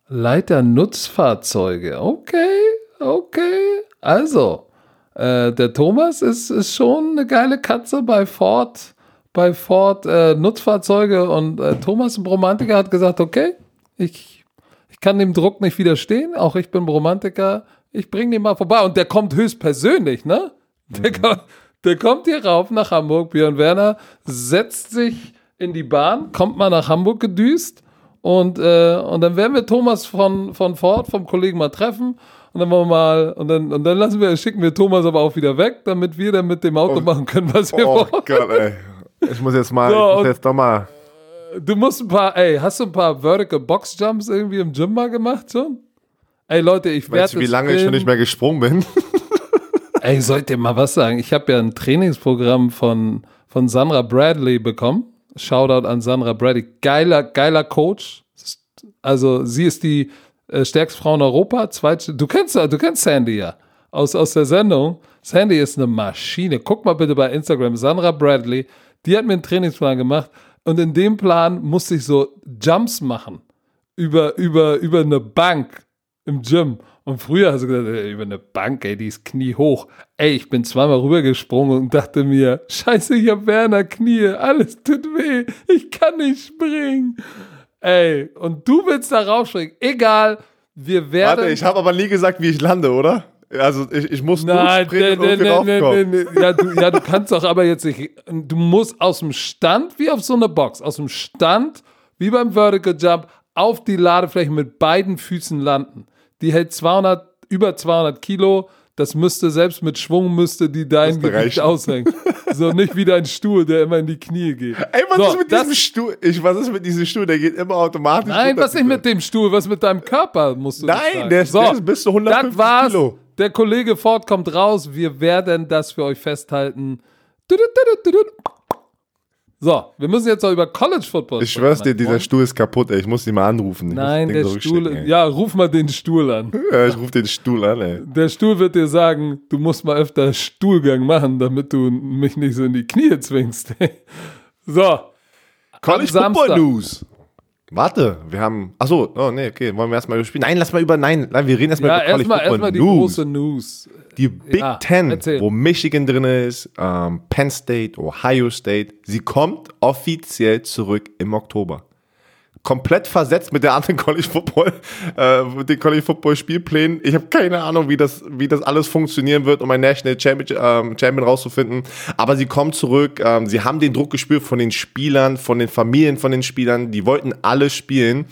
Leiter Nutzfahrzeuge. Okay, okay. Also, äh, der Thomas ist, ist schon eine geile Katze bei Ford, bei Ford äh, Nutzfahrzeuge. Und äh, Thomas, ein Bromantiker, hat gesagt, okay, ich, ich kann dem Druck nicht widerstehen, auch ich bin Bromantiker, ich bringe den mal vorbei. Und der kommt höchstpersönlich, ne? Der, kommt, der kommt hier rauf nach Hamburg, Björn Werner, setzt sich in die Bahn, kommt mal nach Hamburg gedüst und, äh, und dann werden wir Thomas von, von Ford, vom Kollegen mal treffen und dann wollen wir mal, und dann, und dann lassen wir, schicken wir Thomas aber auch wieder weg, damit wir dann mit dem Auto machen können, was wir Oh wollen. Gott, ey. Ich muss jetzt mal, So, ich muss jetzt doch mal. Du musst ein paar, ey, hast du ein paar Vertical Box Jumps irgendwie im Gym mal gemacht schon? Ey Leute, ich werde Weißt du, wie lange ich schon nicht mehr gesprungen bin? [laughs] Ey, soll ich dir mal was sagen? Ich habe ja ein Trainingsprogramm von, von Sandra Bradley bekommen. Shoutout an Sandra Bradley. Geiler, geiler Coach. Also sie ist die äh, stärkste Frau in Europa. Zweit, du kennst du kennst Sandy ja aus, aus der Sendung. Sandy ist eine Maschine. Guck mal bitte bei Instagram. Sandra Bradley. Die hat mir einen Trainingsplan gemacht. Und in dem Plan musste ich so Jumps machen. Über, über, über eine Bank im Gym. Und früher hast du gesagt, ey, über eine Bank, ey, die ist kniehoch. Ey, ich bin zweimal rübergesprungen und dachte mir, scheiße, ich hab Werner Knie, alles tut weh, ich kann nicht springen. Ey, und du willst da raufspringen. Egal, wir werden... Warte, ich habe aber nie gesagt, wie ich lande, oder? Also ich, ich muss Nein, nur springen nee, und nee, raufkommen. nee, nee. Ja, du, ja, du kannst doch aber jetzt nicht. Du musst aus dem Stand, wie auf so einer Box, aus dem Stand, wie beim Vertical Jump, auf die Ladefläche mit beiden Füßen landen. Die hält 200, über 200 Kilo. Das müsste, selbst mit Schwung, müsste die dein Gewicht aushängen. So, nicht wie dein Stuhl, der immer in die Knie geht. Ey, was So, ist mit diesem Stuhl? Ich, was ist mit diesem Stuhl? Der geht immer automatisch. Nein, was nicht mit dem Stuhl, was mit deinem Körper, musst du Nein, der ist, der ist bis zu 150 Das war's. Kilo. Der Kollege Ford kommt raus. Wir werden das für euch festhalten. Tudut, tudut, tudut. So, wir müssen jetzt auch über College Football Ich schwör's dir, dieser. Stuhl ist kaputt, ey. Ich muss ihn mal anrufen. Ich Nein, der Stuhl. ey. Ja, ruf mal den Stuhl an. [laughs] Ja, ich rufe den Stuhl an, ey. Der Stuhl wird dir sagen, du musst mal öfter Stuhlgang machen, damit du mich nicht so in die Knie zwingst. so. College. Football News. Warte, wir haben. Achso, oh nee, okay. Wollen wir erstmal überspielen? Nein, lass mal über. Nein, nein wir reden erstmal Ja, über College erstmal erstmal die News. große News. Die Big Ja, Ten, erzähl. wo Michigan drin ist, ähm, Penn State, Ohio State, sie kommt offiziell zurück im Oktober. Komplett versetzt mit der anderen [laughs] College Football, äh, mit den College Football Spielplänen. Ich habe keine Ahnung, wie das, wie das alles funktionieren wird, um ein National Champion, ähm, Champion rauszufinden. Aber sie kommen zurück. Ähm, sie haben den Druck gespürt von den Spielern, von den Familien von den Spielern. Die wollten alle spielen.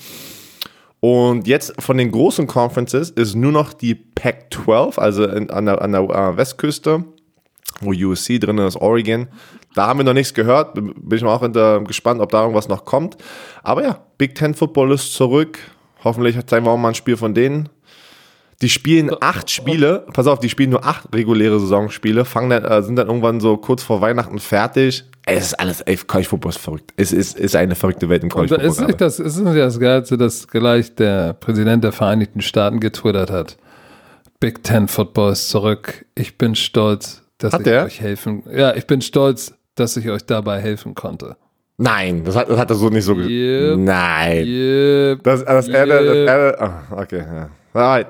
Und jetzt von den großen Conferences ist nur noch die Pac-12, also in, an der, an der äh, Westküste, wo USC drin ist, Oregon. Da haben wir noch nichts gehört. Bin ich mal auch hinter, gespannt, ob da irgendwas noch kommt. Aber ja, Big Ten Football ist zurück. Hoffentlich zeigen wir auch mal ein Spiel von denen. Die spielen acht Spiele, pass auf, die spielen nur acht reguläre Saisonspiele, fangen dann, äh, sind dann irgendwann so kurz vor Weihnachten fertig. Ey, es ist alles, ey, College Football ist verrückt. Es ist, ist eine verrückte Welt im College da ist Football. nicht das, ist nicht das Geilste, dass gleich der Präsident der Vereinigten Staaten getwittert hat. Big Ten Football ist zurück. Ich bin stolz, dass Hat ich der? euch helfen. Ja, ich bin stolz, dass ich euch dabei helfen konnte. Nein, das hat, das hat er so nicht so gesagt. Yep. Nein. Yep. Das, das, er, das, Yep. er, ah, okay, ja. Alright.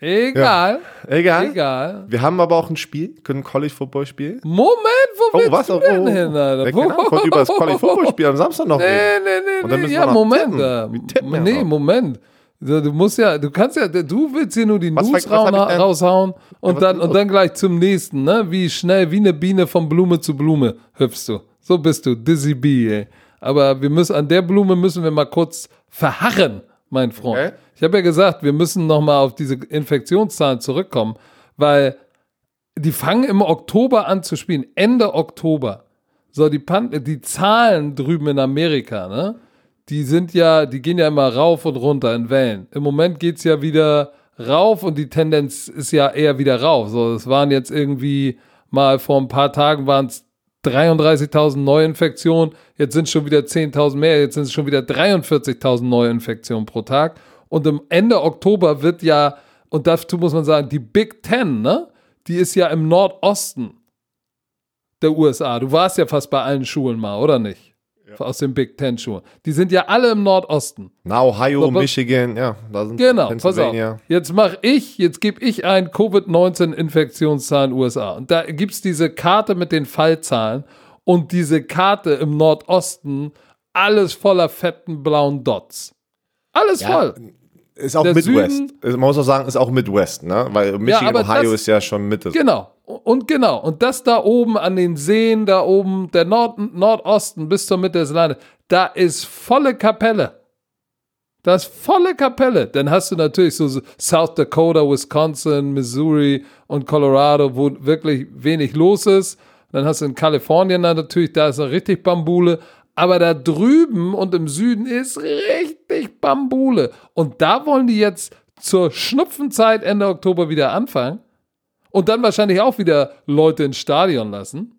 Egal. Egal. Egal. Wir haben aber auch ein Spiel, können College Football spielen. Moment, wo Oh, willst was? du Oh, denn oh, hin, Alter? Wer keine Ahnung, ich wollte [laughs] über das College Football Spiel am Samstag noch Nee, reden. nee, nee, nee. Ja, Moment. tippen. Wir tippen ja Nee. Moment. Du musst ja, du kannst ja, du willst hier nur die Was- News was raushauen und dann, und dann gleich zum nächsten, ne? Wie schnell, wie eine Biene von Blume zu Blume hüpfst du. So bist du, Dizzy Bee, ey. Aber wir müssen, an der Blume müssen wir mal kurz verharren, mein Freund. Okay. Ich habe ja gesagt, wir müssen nochmal auf diese Infektionszahlen zurückkommen, weil die fangen im Oktober an zu spielen, Ende Oktober. So, die, Pan die Zahlen drüben in Amerika, ne? Die sind ja, die gehen ja immer rauf und runter in Wellen. Im Moment geht's ja wieder rauf und die Tendenz ist ja eher wieder rauf. So, es waren jetzt irgendwie mal vor ein paar Tagen waren es 33.000 Neuinfektionen, jetzt sind schon wieder 10.000 mehr, jetzt sind es schon wieder 43.000 Neuinfektionen pro Tag. Und im Ende Oktober wird ja, und dazu muss man sagen, die Big Ten, ne? Die ist ja im Nordosten der USA. Du warst ja fast bei allen Schulen mal, oder nicht? Aus den Big Ten Schulen. Die sind ja alle im Nordosten. Na, Ohio, So, Michigan, ja, da sind Genau, pass auf. Pennsylvania. Jetzt mache ich, jetzt gebe ich ein Covid-19-Infektionszahlen USA. Und da gibt es diese Karte mit den Fallzahlen und diese Karte im Nordosten, alles voller fetten blauen Dots. Alles Ja, voll. Ist auch Der Midwest. Süden- Man muss auch sagen, ist auch Midwest, ne? Weil Michigan, aber Ohio das- ist ja schon Mitte. Genau. Und genau. Und das da oben an den Seen, da oben, der Nord Nordosten bis zur Mitte des Landes, da ist volle Kapelle. Das ist volle Kapelle. Dann hast du natürlich so South Dakota, Wisconsin, Missouri und Colorado, wo wirklich wenig los ist. Dann hast du in Kalifornien dann natürlich, da ist noch richtig Bambule. Aber da drüben und im Süden ist richtig Bambule. Und da wollen die jetzt zur Schnupfenzeit Ende Oktober wieder anfangen. Und dann wahrscheinlich auch wieder Leute ins Stadion lassen.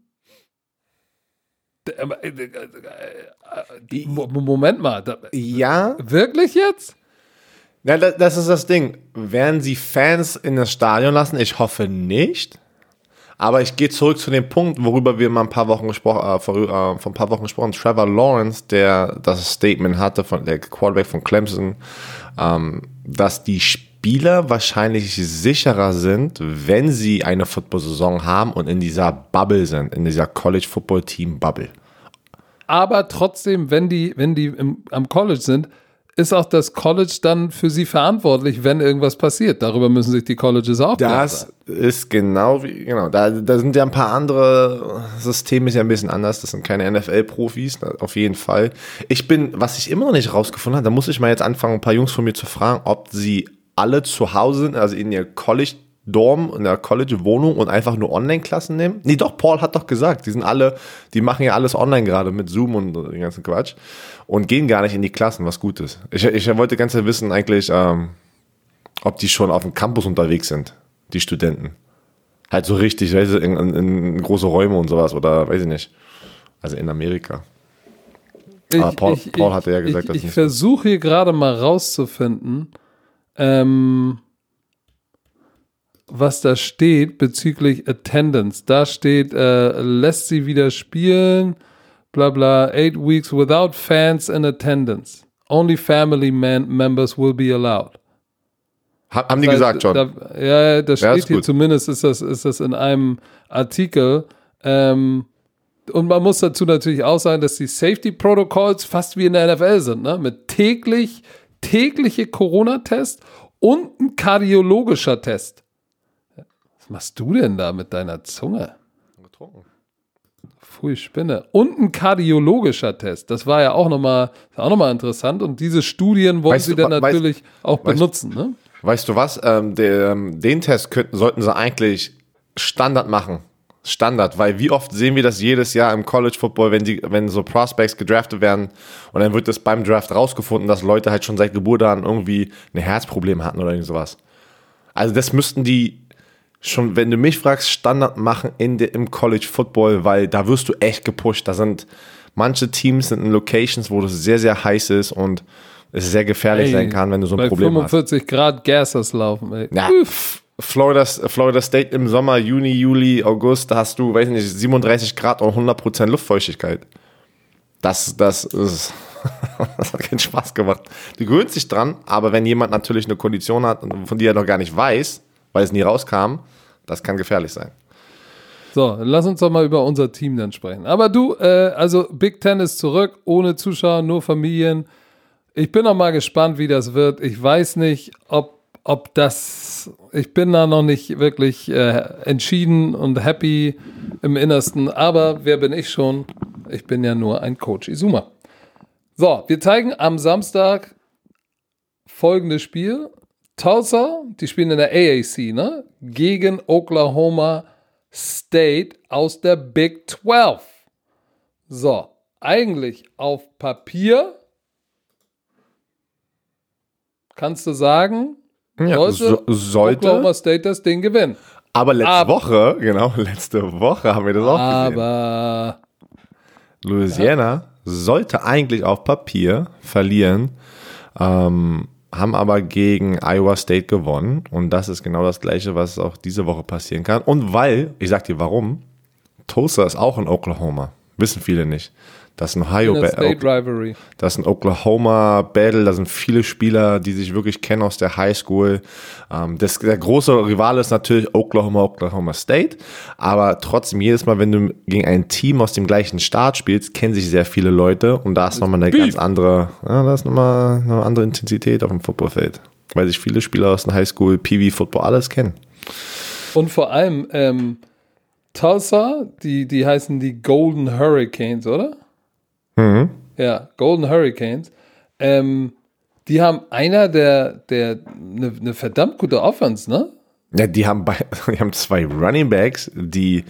Moment mal, Ja, wirklich jetzt? Ja, das, das ist das Ding. Werden sie Fans in das Stadion lassen? Ich hoffe nicht. Aber ich gehe zurück zu dem Punkt, worüber wir mal ein paar Wochen gesprochen, äh, vor, äh, vor ein paar Wochen gesprochen. Trevor Lawrence, der das Statement hatte von der Quarterback von Clemson, ähm, dass die Spieler wahrscheinlich sicherer sind, wenn sie eine Football-Saison haben und in dieser Bubble sind, in dieser College-Football-Team-Bubble. Aber trotzdem, wenn die, wenn die im, am College sind, ist auch das College dann für sie verantwortlich, wenn irgendwas passiert. Darüber müssen sich die Colleges auch. Das ist genau wie, genau, da, da sind ja ein paar andere Systeme ist ja ein bisschen anders. Das sind keine NFL-Profis, auf jeden Fall. Ich bin, was ich immer noch nicht rausgefunden habe, da muss ich mal jetzt anfangen, ein paar Jungs von mir zu fragen, ob sie alle zu Hause sind, also in ihr College Dorm, in der College-Wohnung und einfach nur Online-Klassen nehmen? Nee, doch, Paul hat doch gesagt, die sind alle, die machen ja alles online gerade mit Zoom und den ganzen Quatsch und gehen gar nicht in die Klassen, was gut ist. Ich, ich wollte ganz gerne wissen eigentlich, ähm, ob die schon auf dem Campus unterwegs sind, die Studenten. Halt so richtig, weißt du, in, in, große Räume und sowas oder weiß ich nicht. Also in Amerika. Ich, Aber Paul- ich, Paul hatte ja gesagt, ich, das ich versuche hier gerade mal rauszufinden, ähm, was da steht bezüglich Attendance. Da steht, äh, lässt sie wieder spielen, bla bla, eight weeks without fans in attendance. Only family man members will be allowed. Ha- Haben die Da- gesagt schon. Da, ja, ja, das Ja, steht ist hier gut. zumindest, ist das, ist das in einem Artikel. Ähm, und man muss dazu natürlich auch sagen, dass die Safety Protocols fast wie in der NFL sind, ne? Mit täglich, tägliche Corona-Test und ein kardiologischer Test. Was machst du denn da mit deiner Zunge? Getrunken. Pfui Spinne. Und ein kardiologischer Test. Das war ja auch nochmal noch mal interessant. Und diese Studien wollen Weißt sie du, dann we- weißt- natürlich auch weißt- benutzen. Ne? Weißt du was? Ähm, der, ähm, den Test könnten, sollten sie eigentlich Standard machen. Standard, weil wie oft sehen wir das jedes Jahr im College Football, wenn die, wenn so Prospects gedraftet werden und dann wird das beim Draft rausgefunden, dass Leute halt schon seit Geburt an irgendwie ein Herzproblem hatten oder irgend sowas. Also das müssten die schon, wenn du mich fragst, Standard machen in der, im College Football, weil da wirst du echt gepusht. Da sind manche Teams sind in Locations, wo das sehr, sehr heiß ist und es sehr gefährlich Ey, sein kann, wenn du so ein Problem hast. 45 Grad Gassers laufen. Ey. Ja, Florida, Florida State im Sommer, Juni, Juli, August, da hast du, weiß nicht, 37 Grad und 100% Luftfeuchtigkeit. Das, das ist, [laughs] das hat keinen Spaß gemacht. Du gewöhnst dich dran, aber wenn jemand natürlich eine Kondition hat, von die er noch gar nicht weiß, weil es nie rauskam, das kann gefährlich sein. So, lass uns doch mal über unser Team dann sprechen. Aber du, äh, also Big Ten ist zurück, ohne Zuschauer, nur Familien. Ich bin noch mal gespannt, wie das wird. Ich weiß nicht, ob, ob das, ich bin da noch nicht wirklich äh, entschieden und happy im Innersten. Aber wer bin ich schon? Ich bin ja nur ein Coach Izuma. So, wir zeigen am Samstag folgendes Spiel. Tulsa, die spielen in der AAC, ne? Gegen Oklahoma State aus der Big 12. So, eigentlich auf Papier kannst du sagen, sollte so, sollte, Oklahoma State das Ding gewinnen. aber letzte aber- Woche, genau, [laughs] letzte Woche haben wir das auch gesehen. Aber Louisiana sollte eigentlich auf Papier verlieren, ähm, haben aber gegen Iowa State gewonnen. Und das ist genau das Gleiche, was auch diese Woche passieren kann. Und weil, ich sag dir warum, Tulsa ist auch in Oklahoma. Wissen viele nicht. Das ist ein Ohio in der Ba- State Rivalry. das ist ein Oklahoma Battle, da sind viele Spieler, die sich wirklich kennen aus der High School. Ähm, das, der große Rivale ist natürlich Oklahoma, Oklahoma State, aber trotzdem jedes Mal, wenn du gegen ein Team aus dem gleichen Staat spielst, kennen sich sehr viele Leute und da ist nochmal eine Beef. ganz andere, ja, da ist nochmal eine andere Intensität auf dem Footballfeld, weil sich viele Spieler aus der High School, PV Football alles kennen. Und vor allem ähm, Tulsa, die, die heißen die Golden Hurricanes, oder? Mhm. Ja, Golden Hurricanes. Ähm, die haben einer der, der, eine ne verdammt gute Offense, ne? Ja, die haben, bei, [laughs] die haben zwei Running Backs, die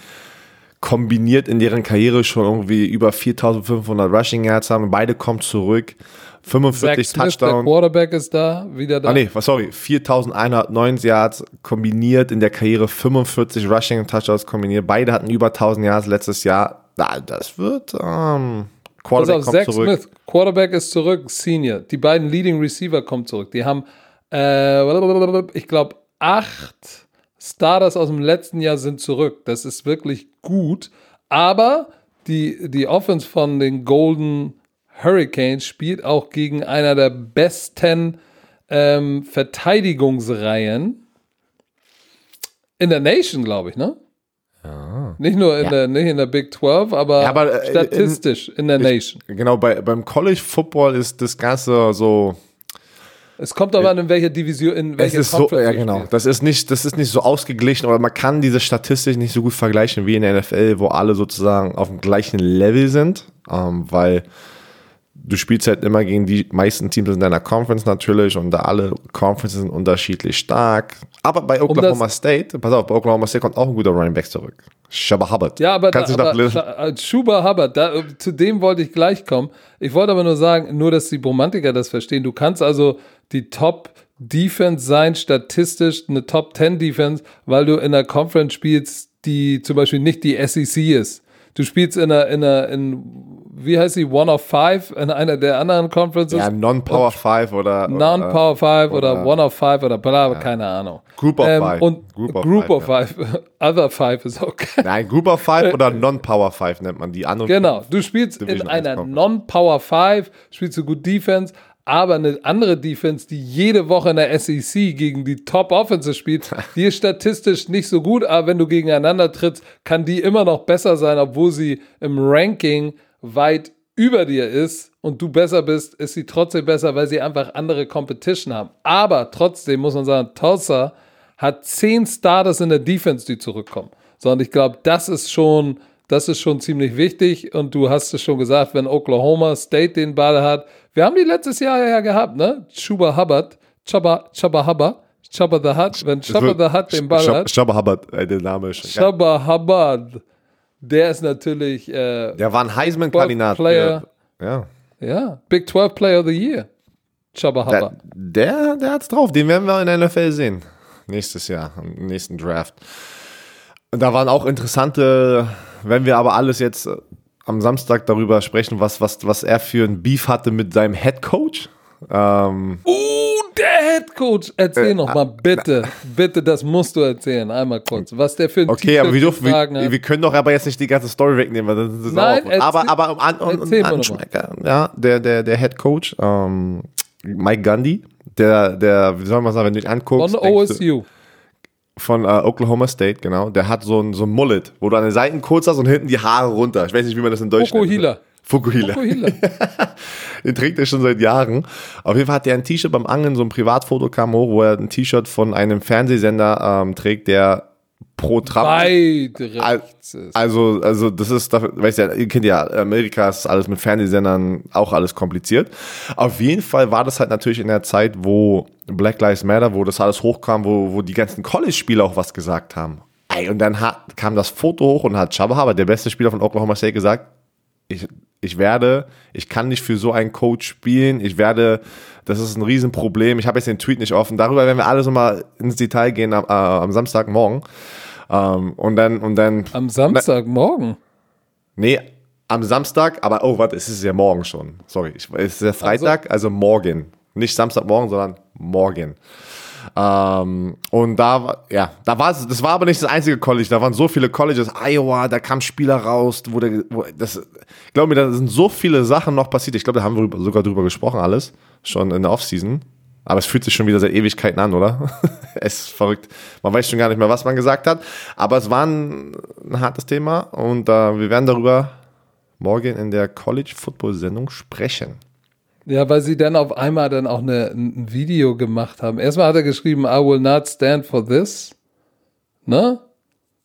kombiniert in deren Karriere schon irgendwie über 4500 Rushing Yards haben. Beide kommen zurück. Zach 45 Smith, der. Quarterback ist da, wieder da. Ah, nee, sorry. 4109 Yards kombiniert in der Karriere. 45 Rushing Touchdowns kombiniert. Beide hatten über 1000 Yards letztes Jahr. Na, das wird, ähm, Pass Quarterback auf, kommt Zach zurück. Smith, Quarterback ist zurück, Senior. Die beiden Leading Receiver kommen zurück. Die haben, äh, ich glaube, acht Starters aus dem letzten Jahr sind zurück. Das ist wirklich gut. Aber die, die Offense von den Golden Hurricanes spielt auch gegen einer der besten ähm, Verteidigungsreihen in der Nation, glaube ich, ne? Nicht nur in, Ja. der, nicht in der Big 12, aber, Ja, aber, äh, statistisch in, der Nation. Genau, bei, beim College Football ist das Ganze so, Es kommt aber an, in welcher Division, in Es welcher ist so, ja genau. Das ist nicht, das ist nicht so ausgeglichen oder man kann diese Statistik nicht so gut vergleichen wie in der NFL, wo alle sozusagen auf dem gleichen Level sind, ähm, weil du spielst halt immer gegen die meisten Teams in deiner Conference natürlich und da alle Conferences sind unterschiedlich stark. Aber bei Oklahoma das- State, pass auf, bei Oklahoma State kommt auch ein guter Running Back zurück. Shabba Hubbard. Ja, aber, da, Kannst aber da, als Schuber Hubbard, da, zu dem wollte ich gleich kommen. Ich wollte aber nur sagen, nur dass die Romantiker das verstehen. Du kannst also die Top Defense sein, statistisch eine Top 10 Defense, weil du in einer Conference spielst, die zum Beispiel nicht die SEC ist. Du spielst in einer, in einer, in, wie heißt sie, One of Five in einer der anderen Conferences. Ja, Non-Power 5 oder. Non-Power 5 oder, oder, One of Five oder bla, keine Ahnung. Group of Ähm, Five. Und Group Group of of, Five. [laughs] Other Five ist okay. Nein, Group of Five [laughs] oder Non-Power 5 nennt man die anderen. Genau, du spielst in Division einer 1 Conference. Non-Power 5, spielst du gut Defense, aber eine andere Defense, die jede Woche in der SEC gegen die Top Offenses spielt, [laughs] die ist statistisch nicht so gut, aber wenn du gegeneinander trittst, kann die immer noch besser sein, obwohl sie im Ranking weit über dir ist und du besser bist, ist sie trotzdem besser, weil sie einfach andere Competition haben. Aber trotzdem muss man sagen, Tulsa hat zehn Starters in der Defense, die zurückkommen. So, und ich glaube, das ist schon, das ist schon ziemlich wichtig. Und du hast es schon gesagt, wenn Oklahoma State den Ball hat. Wir haben die letztes Jahr ja gehabt, ne? Chuba Hubbard, Chubba, Chubba Hubbard, Chubba the Hutt. Wenn Chubba the Hutt den Ball hat, Shabba Hubbard, äh, der Name ist. Ja. Chubba Hubbard, der ist natürlich, äh, Der war ein Heisman-Kandidat. Player. Ja. ja, Big 12 Player of the Year. Chubba Der, Hubbard. der, der hat's drauf. Den werden wir in der NFL sehen. Nächstes Jahr, im nächsten Draft. Und Da waren auch interessante, wenn wir aber alles jetzt am Samstag darüber sprechen, was, was, was er für ein Beef hatte mit seinem Head Coach. Ähm, Uh, der Head Coach. Erzähl Äh, noch mal, bitte. Bitte, das musst du erzählen. Einmal kurz. Was der für ein okay, aber wir, dürfen, wir, wir können doch aber jetzt nicht die ganze Story wegnehmen, weil das ist Nein, auch, aber, erzähl- aber um an, um, Anschmecker, ja, der, der, der Head Coach, ähm, Mike Gundy, der, der, wie soll man sagen, wenn du dich anguckst, Von denkst du- OSU. Von äh, Oklahoma State, genau, der hat so ein, so ein Mullet, wo du an den Seiten kurz hast und hinten die Haare runter. Ich weiß nicht, wie man das in Deutsch Fukuhila. nennt. Fukuhila. Fukuhila. [laughs] Den trägt er schon seit Jahren. Auf jeden Fall hat er ein T-Shirt beim Angeln, so ein Privatfoto kam hoch, wo er ein T-Shirt von einem Fernsehsender ähm, trägt, der pro Trump. Weit rechts ist. Also, also das ist, weißt ja, ihr kennt ja, Amerika ist alles mit Fernsehsendern auch alles kompliziert. Auf jeden Fall war das halt natürlich in der Zeit, wo Black Lives Matter, wo das alles hochkam, wo, wo die ganzen College-Spieler auch was gesagt haben. Ey, und dann hat, kam das Foto hoch und hat Chubba Hubbard, der beste Spieler von Oklahoma State, gesagt, ich, ich werde, ich kann nicht für so einen Coach spielen, ich werde, das ist ein Riesenproblem, ich habe jetzt den Tweet nicht offen, darüber werden wir alles nochmal ins Detail gehen am, äh, am Samstagmorgen. Ähm, und dann, und dann, Am Samstagmorgen. nee, am Samstag, aber oh, warte, es ist ja morgen schon, sorry, ich, es ist ja Freitag, also morgen, nicht Samstagmorgen, sondern morgen. Ähm, und da, war- ja, da war es, das war aber nicht das einzige College, da waren so viele Colleges, Iowa, da kamen Spieler raus, wo der, wo, das, glaub mir, da sind so viele Sachen noch passiert, ich glaube, da haben wir sogar drüber gesprochen, alles, schon in der Offseason. Aber es fühlt sich schon wieder seit Ewigkeiten an, oder? [laughs] es ist verrückt. Man weiß schon gar nicht mehr, was man gesagt hat. Aber es war ein, ein hartes Thema und äh, wir werden darüber morgen in der College Football Sendung sprechen. Ja, weil sie dann auf einmal dann auch eine, ein Video gemacht haben. Erstmal hat er geschrieben, I will not stand for this. Ne?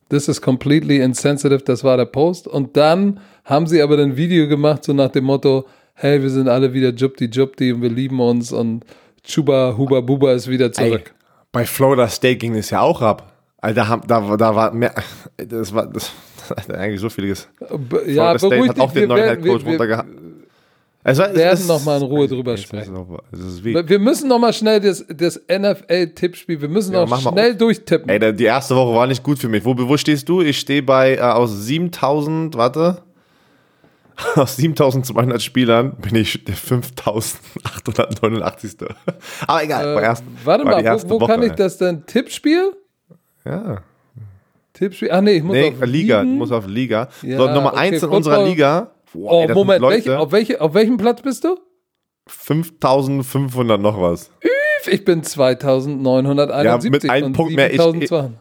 This is completely insensitive, das war der Post. Und dann haben sie aber ein Video gemacht, so nach dem Motto, hey, wir sind alle wieder Jupti Jupti und wir lieben uns und Chuba Huba Buba ist wieder zurück. Bei Florida State ging es ja auch ab. Alter, haben- da, da war mehr, das war, das, das hat eigentlich so vieles. Ja, Florida State hat auch den wir neuen werden, Head Coach runtergehabt. Es war- werden ist- noch mal in Ruhe drüber sprechen. noch- wir müssen noch mal schnell das, das NFL-Tippspiel, wir müssen Ja, noch schnell durchtippen. Ey, die erste Woche war nicht gut für mich. Wo, wo stehst du? Ich stehe bei, äh, aus 7000, warte, [laughs] aus 7200 Spielern bin ich der 5889. [laughs] Aber egal, Äh, erst, warte war mal, wo, wo Woche, kann ich das denn? Tippspiel? Ja. Tippspiel? Ach nee, ich muss Nee, auf Liga, Ligen. musst auf Liga. Ja, so, Nummer okay, 1 in Football. unserer Liga. Boah, Oh, ey, Moment, welche, auf, welche, auf welchem Platz bist du? 5500 noch was. Ich bin 2971 Ja, mit einem Punkt mehr. Ich- 7200.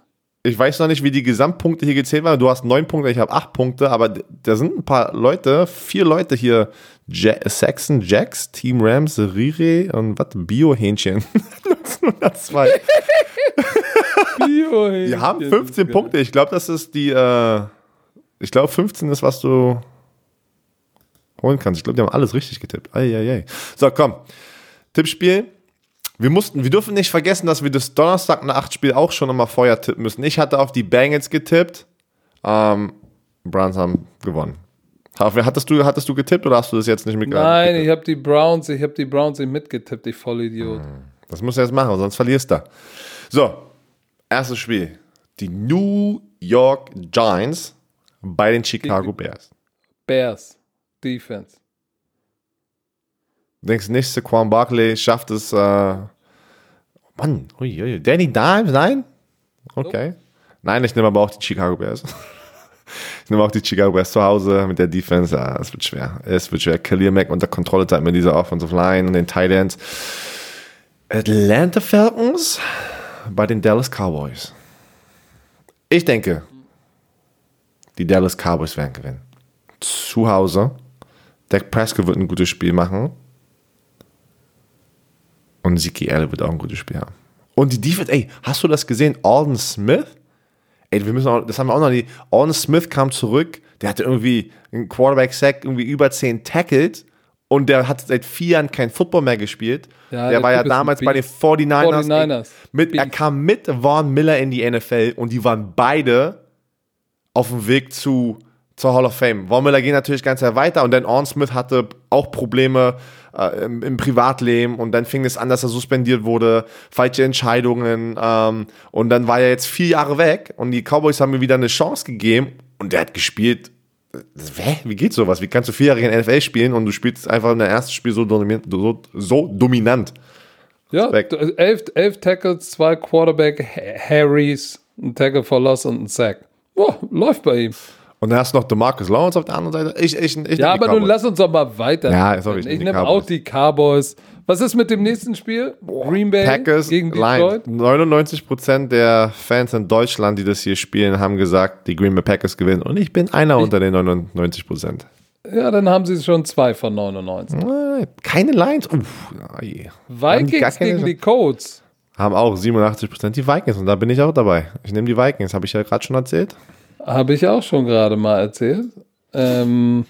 Ich weiß noch nicht, wie die Gesamtpunkte hier gezählt waren. Du hast neun Punkte, ich habe acht Punkte, aber da sind ein paar Leute, vier Leute hier. Ja Saxon Jacks, Team Rams, Rire und was? Bio-Hähnchen. 1902. Die haben 15 Punkte. Ich glaube, das ist die, äh, ich glaube, 15 ist, was du holen kannst. Ich glaube, die haben alles richtig getippt. Eieiei. So, komm. Tippspiel. Wir mussten, wir dürfen nicht vergessen, dass wir das Donnerstag nach 8 Spiel auch schon nochmal vorher tippen müssen. Ich hatte auf die Bengals getippt. Ähm, Browns haben gewonnen. Hattest du, hattest du getippt oder hast du das jetzt nicht mitgebracht? Nein, ich habe die Browns, ich habe die Browns nicht mitgetippt, ich Vollidiot. Das musst du jetzt machen, sonst verlierst du. So, erstes Spiel. Die New York Giants bei den Chicago Bears. Bears Defense. Denkst du nicht, Saquon Barkley schafft es, äh, Mann, ui, ui. Danny Dimes, nein? Okay. Nein, ich nehme aber auch die Chicago Bears. [laughs] ich nehme auch die Chicago Bears zu Hause mit der Defense. Ja, es wird schwer. Es wird schwer. Khalil Mack unter Kontrolle halten mit dieser Offensive Line und den Tight Ends. Atlanta Falcons bei den Dallas Cowboys. Ich denke, die Dallas Cowboys werden gewinnen. Zu Hause. Dak Prescott wird ein gutes Spiel machen. Und Ziki Elliott wird auch ein gutes Spiel haben. Und die Defense, ey, hast du das gesehen? Alden Smith? Ey, wir müssen auch, das haben wir auch noch nie. Alden Smith kam zurück, der hatte irgendwie einen Quarterback-Sack, irgendwie über 10 tackled und der hat seit vier Jahren kein Football mehr gespielt. Ja, der der war ja damals bei den 49ers. 49ers. Mit, er kam mit Vaughn Miller in die NFL und die waren beide auf dem Weg zu, zur Hall of Fame. Von Miller ging natürlich ganz weiter und dann Orn Smith hatte auch Probleme äh, im, im Privatleben und dann fing es an, dass er suspendiert wurde, falsche Entscheidungen ähm, und dann war er jetzt vier Jahre weg und die Cowboys haben ihm wieder eine Chance gegeben und der hat gespielt. Hä? Wie geht sowas? Wie kannst du vier Jahre in NFL spielen und du spielst einfach in der ersten Spiel so, dominant- so, so dominant? Ja, elf, elf Tackles, zwei Quarterback Ha- Harrys, ein Tackle for Loss und ein Sack. Boah, läuft bei ihm. Und dann hast du noch DeMarcus Lawrence auf der anderen Seite. Ich, ich, ich Ja, die aber nun lass uns doch mal weiter. Ja, sorry, ich ich nehm die nehme auch die Cowboys. Was ist mit dem nächsten Spiel? Green Bay Packers gegen Lions. Detroit? 99% der Fans in Deutschland, die das hier spielen, haben gesagt, die Green Bay Packers gewinnen. Und ich bin einer unter den 99%. Ja, dann haben sie schon zwei von 99. Äh, Keine Lions. Uff, die gar Vikings keine gegen Chance? die Colts. Haben auch 87% die Vikings. Und da bin ich auch dabei. Ich nehme die Vikings. Habe ich ja gerade schon erzählt. Habe ich auch schon gerade mal erzählt. Ähm,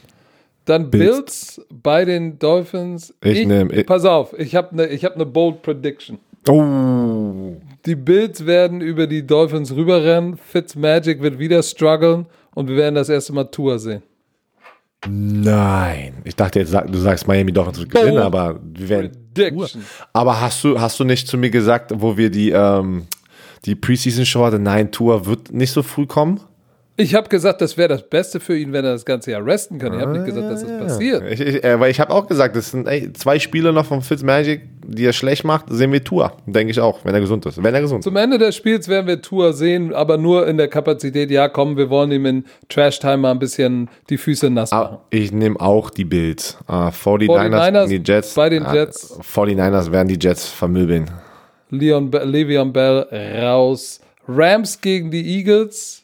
dann Bills. Bei den Dolphins. Ich ich- pass auf, ich habe eine hab ne Bold Prediction. Oh. Die Bills werden über die Dolphins rüberrennen. Fitzmagic wird wieder strugglen und wir werden das erste Mal Tour sehen. Nein. Ich dachte jetzt, du sagst Miami Dolphins wird gewinnen, aber wir werden. Prediction. Aber hast du, hast du nicht zu mir gesagt, wo wir die, ähm, die Preseason-Show hatten, nein, Tour wird nicht so früh kommen? Ich habe gesagt, das wäre das Beste für ihn, wenn er das ganze Jahr resten kann. Ich habe nicht gesagt, dass das passiert. Ich, ich, äh, weil ich habe auch gesagt, das sind ey, zwei Spiele noch von Fitzmagic, die er schlecht macht, sehen wir Tour. Denke ich auch, wenn er gesund ist. Wenn er gesund ist. Zum Ende des Spiels werden wir Tour sehen, aber nur in der Kapazität, ja komm, wir wollen ihm in Trash-Time mal ein bisschen die Füße nass machen. Ah, Ich nehme auch die Bills. Uh, 49ers, 49ers gegen die Jets. bei den Ah, Jets. 49ers werden die Jets vermöbeln. Leon Be Le'Veon Bell raus. Rams gegen die Eagles.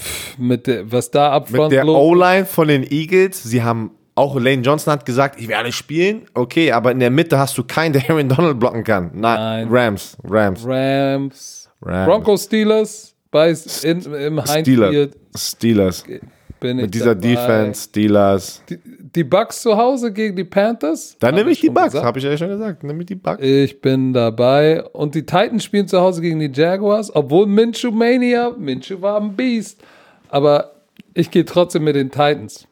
Pff, mit der, was da Mit abfront der los- O-Line von den Eagles, sie haben auch Lane Johnson hat gesagt, ich werde spielen. Okay, aber in der Mitte hast du keinen, der Aaron Donald blocken kann. Nein, Nein. Rams, Rams. Rams. Rams. Broncos Steelers bei in, im Steelers. Steelers. bin ich Mit dieser dabei. Defense, Steelers. Die, die Bucks zu Hause gegen die Panthers. Dann nehme ich die schon Bucks, habe ich ja schon gesagt. Nehme ich die Bucks. Ich bin dabei. Und die Titans spielen zu Hause gegen die Jaguars, obwohl Minshew Mania, Minshew war ein Beast. Aber ich gehe trotzdem mit den Titans.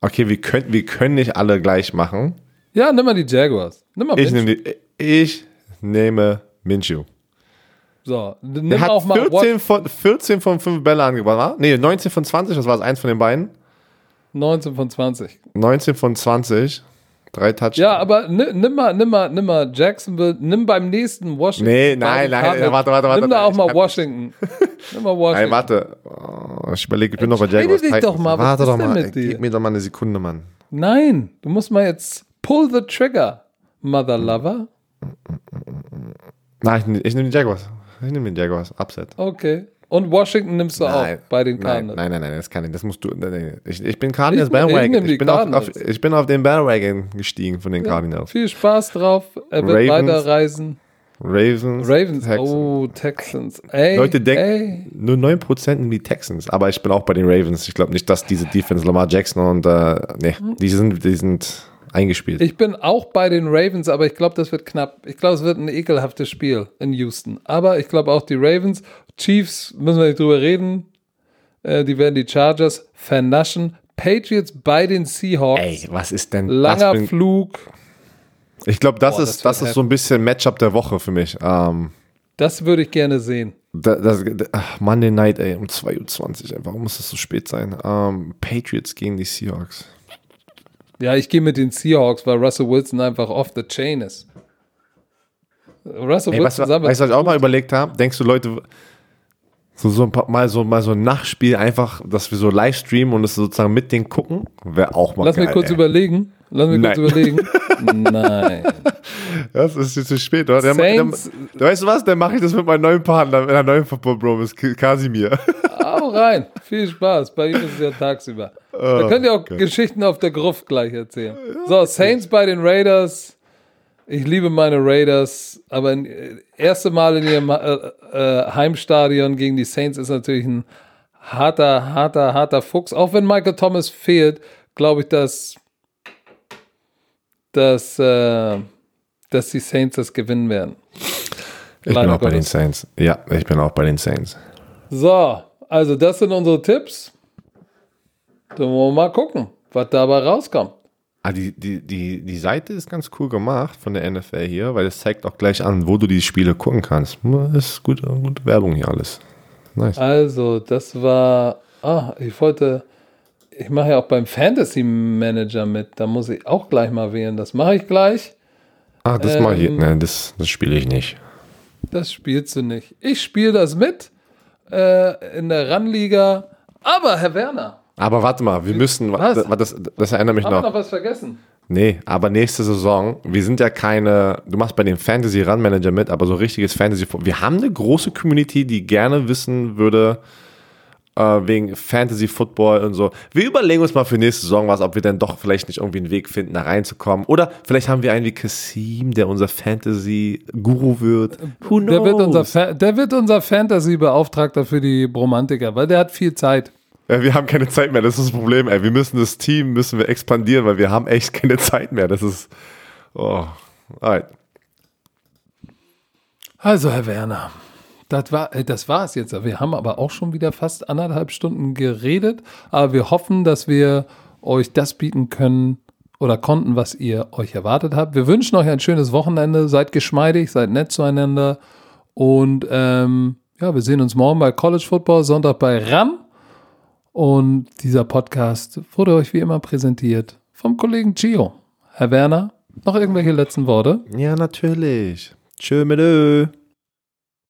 Okay, wir können, wir können nicht alle gleich machen. Ja, nimm mal die Jaguars. Nimm mal Ich nehme, die, ich nehme Minshew. So, nimm hat auch mal 14 von, 14 von 5 Bälle angebracht. Nee, 19 von 20, das war es eins von den beiden. 19 von 20. 19 von 20. Drei Touchdowns. Ja, aber ni- nimm mal, nimm mal, nimm mal Jacksonville, nimm beim nächsten Washington. Nee, nein, nein, Cardinals. warte, warte, warte, Nimm da auch mal Washington. [laughs] nimm mal Washington. Nein, warte. Oh, ich überlege, ich bin noch bei Jaguars. dich doch mal, Warte doch mal. dir? Gib mir doch mal eine Sekunde, Mann. Nein, du musst mal jetzt pull the trigger, Mother Lover. Nein, ich, ich nehme die Jaguars. Ich nehme die Jaguars. Upset. Okay. Und Washington nimmst du auch bei den nein, Cardinals. nein, nein, nein, das kann ich. Das musst du. Nein, nein. Ich, ich bin Cardinals Ich- ich Bandwagon. die Ich, bin auf, auf, Cardinals. ich bin auf den Bandwagon gestiegen von den Cardinals. Viel Spaß drauf. Er wird Ravens. weiterreisen. Ravens. Ravens. Texans. Oh, Texans. Ey, Leute ey. denken, nur 9% in die Texans. Aber ich bin auch bei den Ravens. Ich glaube nicht, dass diese Defense Lamar Jackson und, äh, nee, die sind, die sind eingespielt. Ich bin auch bei den Ravens, aber ich glaube, das wird knapp. Ich glaube, es wird ein ekelhaftes Spiel in Houston. Aber ich glaube auch die Ravens. Chiefs, müssen wir nicht drüber reden. Äh, die werden die Chargers vernaschen. Patriots bei den Seahawks. Ey, was ist denn Langer ein, Flug. ich glaube, das, Boah, ist, das das ist so ein bisschen Matchup der Woche für mich. Ähm, Das würde ich gerne sehen. Das, das, ach, Monday Night, ey, um 2.20 Uhr. Warum muss das so spät sein? Ähm, Patriots gegen die Seahawks. Ja, ich gehe mit den Seahawks, weil Russell Wilson einfach off the chain ist. Russell Ey, Wilson weißt, weißt du, was ich auch mal überlegt habe? Denkst du, Leute, so, so ein paar, mal so mal so ein Nachspiel einfach, dass wir so live streamen und es sozusagen mit denen gucken, wäre auch mal Lass geil, mich kurz ey. überlegen. Lass mich Nein. kurz überlegen. [laughs] Nein. Das ist jetzt zu spät, oder? Der, der, der, weißt du was? Dann mache ich das mit meinem neuen Partner, mit einer neuen Football Bro, ist Kasimir. [laughs] Hau rein. Viel Spaß. Bei ihm ist es ja tagsüber. Oh, da könnt ihr auch okay. Geschichten auf der Gruft gleich erzählen. So, Saints bei den Raiders. Ich liebe meine Raiders, aber das äh, erste Mal in ihrem äh, äh, Heimstadion gegen die Saints ist natürlich ein harter, harter, harter Fuchs. Auch wenn Michael Thomas fehlt, glaube ich, dass, dass, äh, dass die Saints das gewinnen werden. Ich Leider bin auch Gottes. bei den Saints. Ja, ich bin auch bei den Saints. So, also das sind unsere Tipps. Dann wollen wir mal gucken, was dabei rauskommt. Ah, die, die, die, die Seite ist ganz cool gemacht von der NFL hier, weil es zeigt auch gleich an, wo du die Spiele gucken kannst. Das ist gute, gute Werbung hier alles. Nice. Also, das war. Ah, ich wollte. Ich mache ja auch beim Fantasy Manager mit. Da muss ich auch gleich mal wählen. Das mache ich gleich. Ah, das ähm, mache ich. Nein, das, das spiele ich nicht. Das spielst du nicht. Ich spiele das mit äh, in der Run-Liga. Aber, Herr Werner, aber warte mal, wir müssen, was? Das, das erinnert mich Haben noch. Wir noch was vergessen? Nee, aber nächste Saison, wir sind ja keine, du machst bei dem Fantasy Run Manager mit, aber so richtiges Fantasy, wir haben eine große Community, die gerne wissen würde, wegen Fantasy Football und so. Wir überlegen uns mal für nächste Saison was, ob wir dann doch vielleicht nicht irgendwie einen Weg finden, da reinzukommen. Oder vielleicht haben wir einen wie Kasim, der unser Fantasy Guru wird. Who knows? Der wird unser, der wird unser Fantasy Beauftragter für die Bromantiker, weil der hat viel Zeit. Ja, wir haben keine Zeit mehr, das ist das Problem, ey. Wir müssen das Team, müssen wir expandieren, weil wir haben echt keine Zeit mehr. Das ist, oh, alright. Also, Herr Werner, das war äh, das war es jetzt. Wir haben aber auch schon wieder fast anderthalb Stunden geredet, aber wir hoffen, dass wir euch das bieten können oder konnten, was ihr euch erwartet habt. Wir wünschen euch ein schönes Wochenende, seid geschmeidig, seid nett zueinander und ähm, ja, wir sehen uns morgen bei College Football, Sonntag bei RAM. Und dieser Podcast wurde euch wie immer präsentiert vom Kollegen Gio. Herr Werner, noch irgendwelche letzten Worte? Ja, natürlich. Tschö mit Ö.